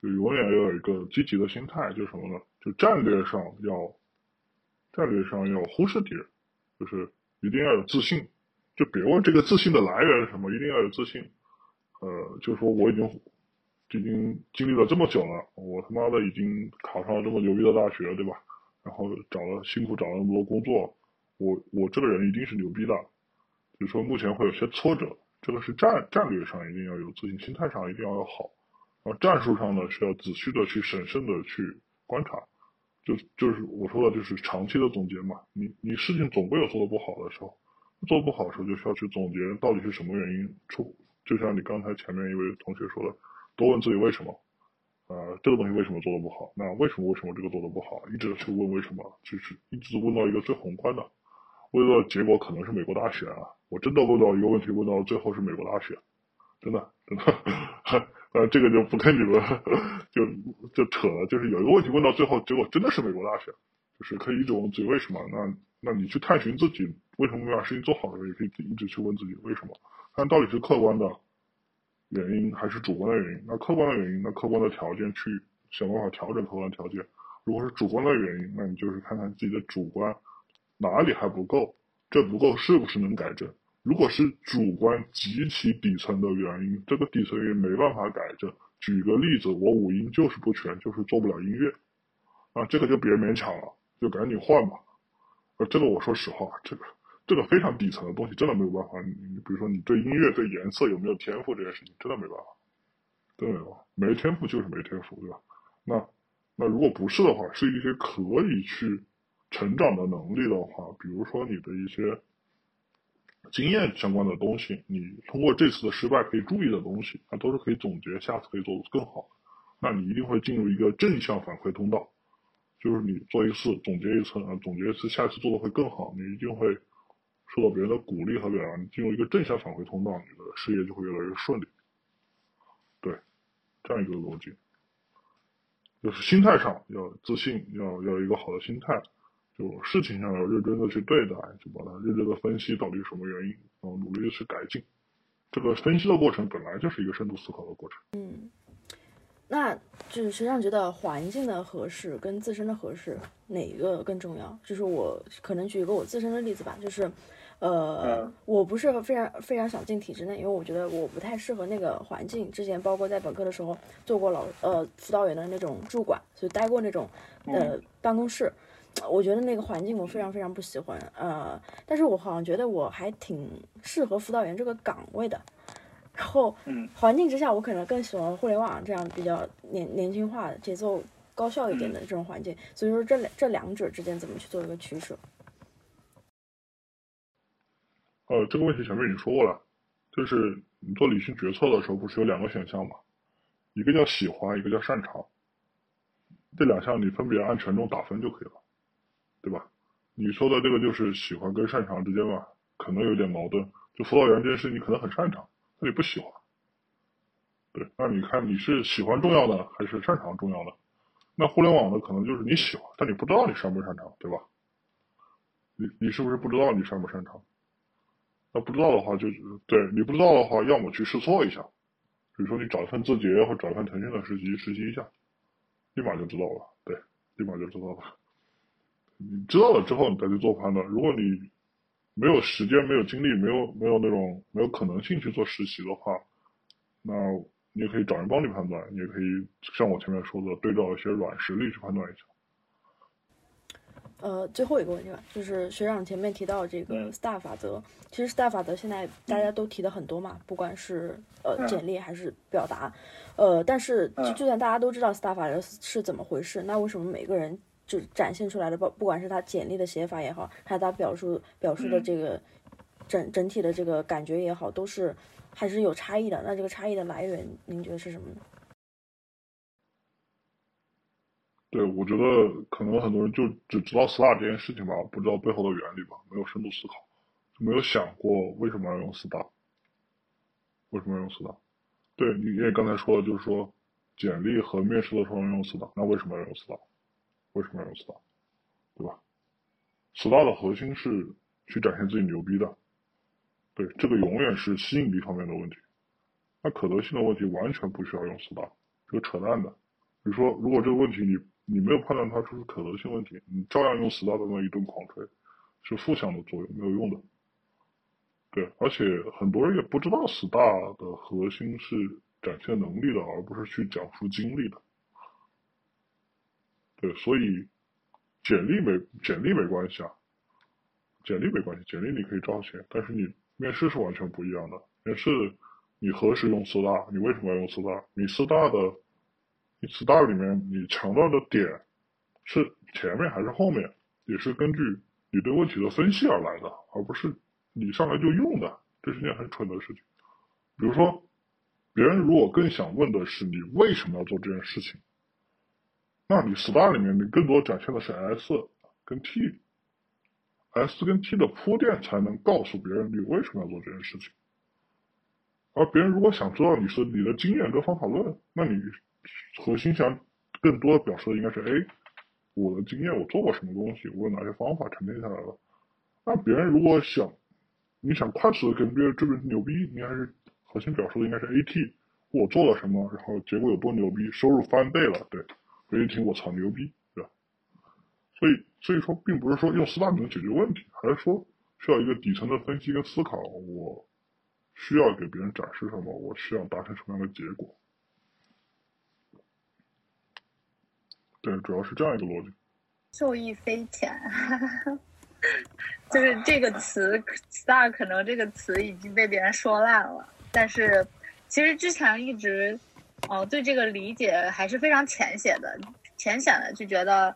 就永远要有一个积极的心态，就是什么呢？就战略上要，战略上要忽视敌人，就是一定要有自信。就别问这个自信的来源是什么，一定要有自信。呃，就是说我已经已经经历了这么久了，我他妈的已经考上了这么牛逼的大学，对吧？然后找了辛苦找了那么多工作，我我这个人一定是牛逼的。就说目前会有些挫折，这个是战战略上一定要有自信，心态上一定要要好。然后战术上呢，是要仔细的去审慎的去观察。就就是我说的，就是长期的总结嘛。你你事情总归有做的不好的时候。做不好的时候，就需要去总结到底是什么原因出。就像你刚才前面一位同学说的，多问自己为什么，呃，这个东西为什么做的不好？那为什么为什么这个做的不好？一直去问为什么，就是一直问到一个最宏观的，问到结果可能是美国大选啊。我真的问到一个问题，问到最后是美国大选，真的真的，呃，这个就不跟你们 就就扯了。就是有一个问题问到最后，结果真的是美国大选，就是可以一直问自己为什么？那那你去探寻自己。为什么没把事情做好的时候，也可以一直去问自己为什么？看到底是客观的原因还是主观的原因？那客观的原因，那客观的条件去想办法调整客观条件。如果是主观的原因，那你就是看看自己的主观哪里还不够，这不够是不是能改正？如果是主观极其底层的原因，这个底层原因没办法改正。举个例子，我五音就是不全，就是做不了音乐，啊，这个就别勉强了，就赶紧换吧。呃，这个我说实话，这个。这个非常底层的东西，真的没有办法。你比如说，你对音乐、对颜色有没有天赋这件事情，真的没办法，真的没有。没天赋就是没天赋，对吧？那那如果不是的话，是一些可以去成长的能力的话，比如说你的一些经验相关的东西，你通过这次的失败可以注意的东西，那都是可以总结，下次可以做得更好。那你一定会进入一个正向反馈通道，就是你做一次总结一次啊，总结一次，下次做的会更好，你一定会。受到别人的鼓励和表扬，你进入一个正向反馈通道，你的事业就会越来越顺利。对，这样一个逻辑，就是心态上要自信，要要一个好的心态，就事情上要认真的去对待，就把它认真的分析到底是什么原因，然后努力的去改进。这个分析的过程本来就是一个深度思考的过程。嗯，那就是实际上觉得环境的合适跟自身的合适哪一个更重要？就是我可能举一个我自身的例子吧，就是。呃，我不是非常非常想进体制内，因为我觉得我不太适合那个环境。之前包括在本科的时候做过老呃辅导员的那种驻管，所以待过那种呃办公室，我觉得那个环境我非常非常不喜欢。呃，但是我好像觉得我还挺适合辅导员这个岗位的。然后环境之下，我可能更喜欢互联网这样比较年年轻化、节奏高效一点的这种环境。所以说这两这两者之间怎么去做一个取舍？呃，这个问题前面已经说过了，就是你做理性决策的时候，不是有两个选项吗？一个叫喜欢，一个叫擅长。这两项你分别按权重打分就可以了，对吧？你说的这个就是喜欢跟擅长之间吧，可能有点矛盾。就辅导员这件事，你可能很擅长，但你不喜欢。对，那你看你是喜欢重要的还是擅长重要的？那互联网的可能就是你喜欢，但你不知道你擅不擅长，对吧？你你是不是不知道你擅不擅长？那不知道的话，就对你不知道的话，要么去试错一下，比如说你找一份字节或找一份腾讯的实习实习一下，立马就知道了。对，立马就知道了。你知道了之后，你再去做判断。如果你没有时间、没有精力、没有没有那种没有可能性去做实习的话，那你也可以找人帮你判断，你也可以像我前面说的，对照一些软实力去判断一下。呃，最后一个问题吧，就是学长前面提到这个 STAR 法则，其实 STAR 法则现在大家都提的很多嘛，不管是呃简历还是表达，呃，但是就就算大家都知道 STAR 法则是怎么回事，那为什么每个人就展现出来的不不管是他简历的写法也好，还是他表述表述的这个整整体的这个感觉也好，都是还是有差异的？那这个差异的来源，您觉得是什么呢？对，我觉得可能很多人就只知道 STAR 这件事情吧，不知道背后的原理吧，没有深度思考，就没有想过为什么要用 STAR，为什么要用 STAR？对，你也刚才说了，就是说简历和面试的时候用 STAR，那为什么要用 STAR？为什么要用 star？对吧？star 的核心是去展现自己牛逼的，对，这个永远是吸引力方面的问题。那可得性的问题完全不需要用 star，这个扯淡的。比如说，如果这个问题你你没有判断它出是可得性问题，你照样用 star 的那一顿狂吹，是负向的作用，没有用的。对，而且很多人也不知道 star 的核心是展现能力的，而不是去讲述经历的。对，所以简历没简历没关系啊，简历没关系，简历你可以照写，但是你面试是完全不一样的。面试你何时用 star，你为什么要用 star？你 star 的你 star 里面你强调的点是前面还是后面，也是根据你对问题的分析而来的，而不是。你上来就用的，这是件很蠢的事情。比如说，别人如果更想问的是你为什么要做这件事情，那你 star 里面你更多展现的是 S 跟 T，S 跟 T 的铺垫才能告诉别人你为什么要做这件事情。而别人如果想知道你是你的经验跟方法论，那你核心想更多的表示的应该是：哎，我的经验，我做过什么东西，我有哪些方法沉淀下来了。那别人如果想你想快速的跟别人证明牛逼，你还是核心表述的应该是 AT，我做了什么，然后结果有多牛逼，收入翻倍了，对，别人一听我操牛逼，对吧？所以所以说，并不是说用四大能解决问题，还是说需要一个底层的分析跟思考，我需要给别人展示什么，我需要达成什么样的结果，对，主要是这样一个逻辑，受益匪浅。就是这个词，star 可能这个词已经被别人说烂了。但是，其实之前一直，哦，对这个理解还是非常浅显的，浅显的就觉得，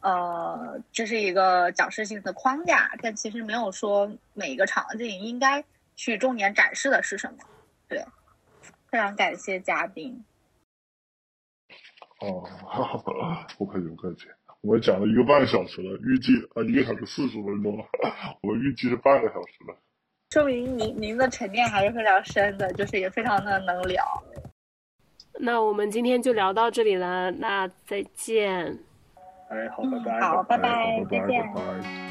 呃，这是一个讲师性的框架，但其实没有说每一个场景应该去重点展示的是什么。对，非常感谢嘉宾。哦，不客气，不客气。我们讲了一个半小时了，预计啊一个小时四十分钟了，我们预计是半个小时了。说明您您的沉淀还是非常深的，就是也非常的能聊。那我们今天就聊到这里了，那再见。哎，好，拜拜。好，拜拜，再见。拜拜。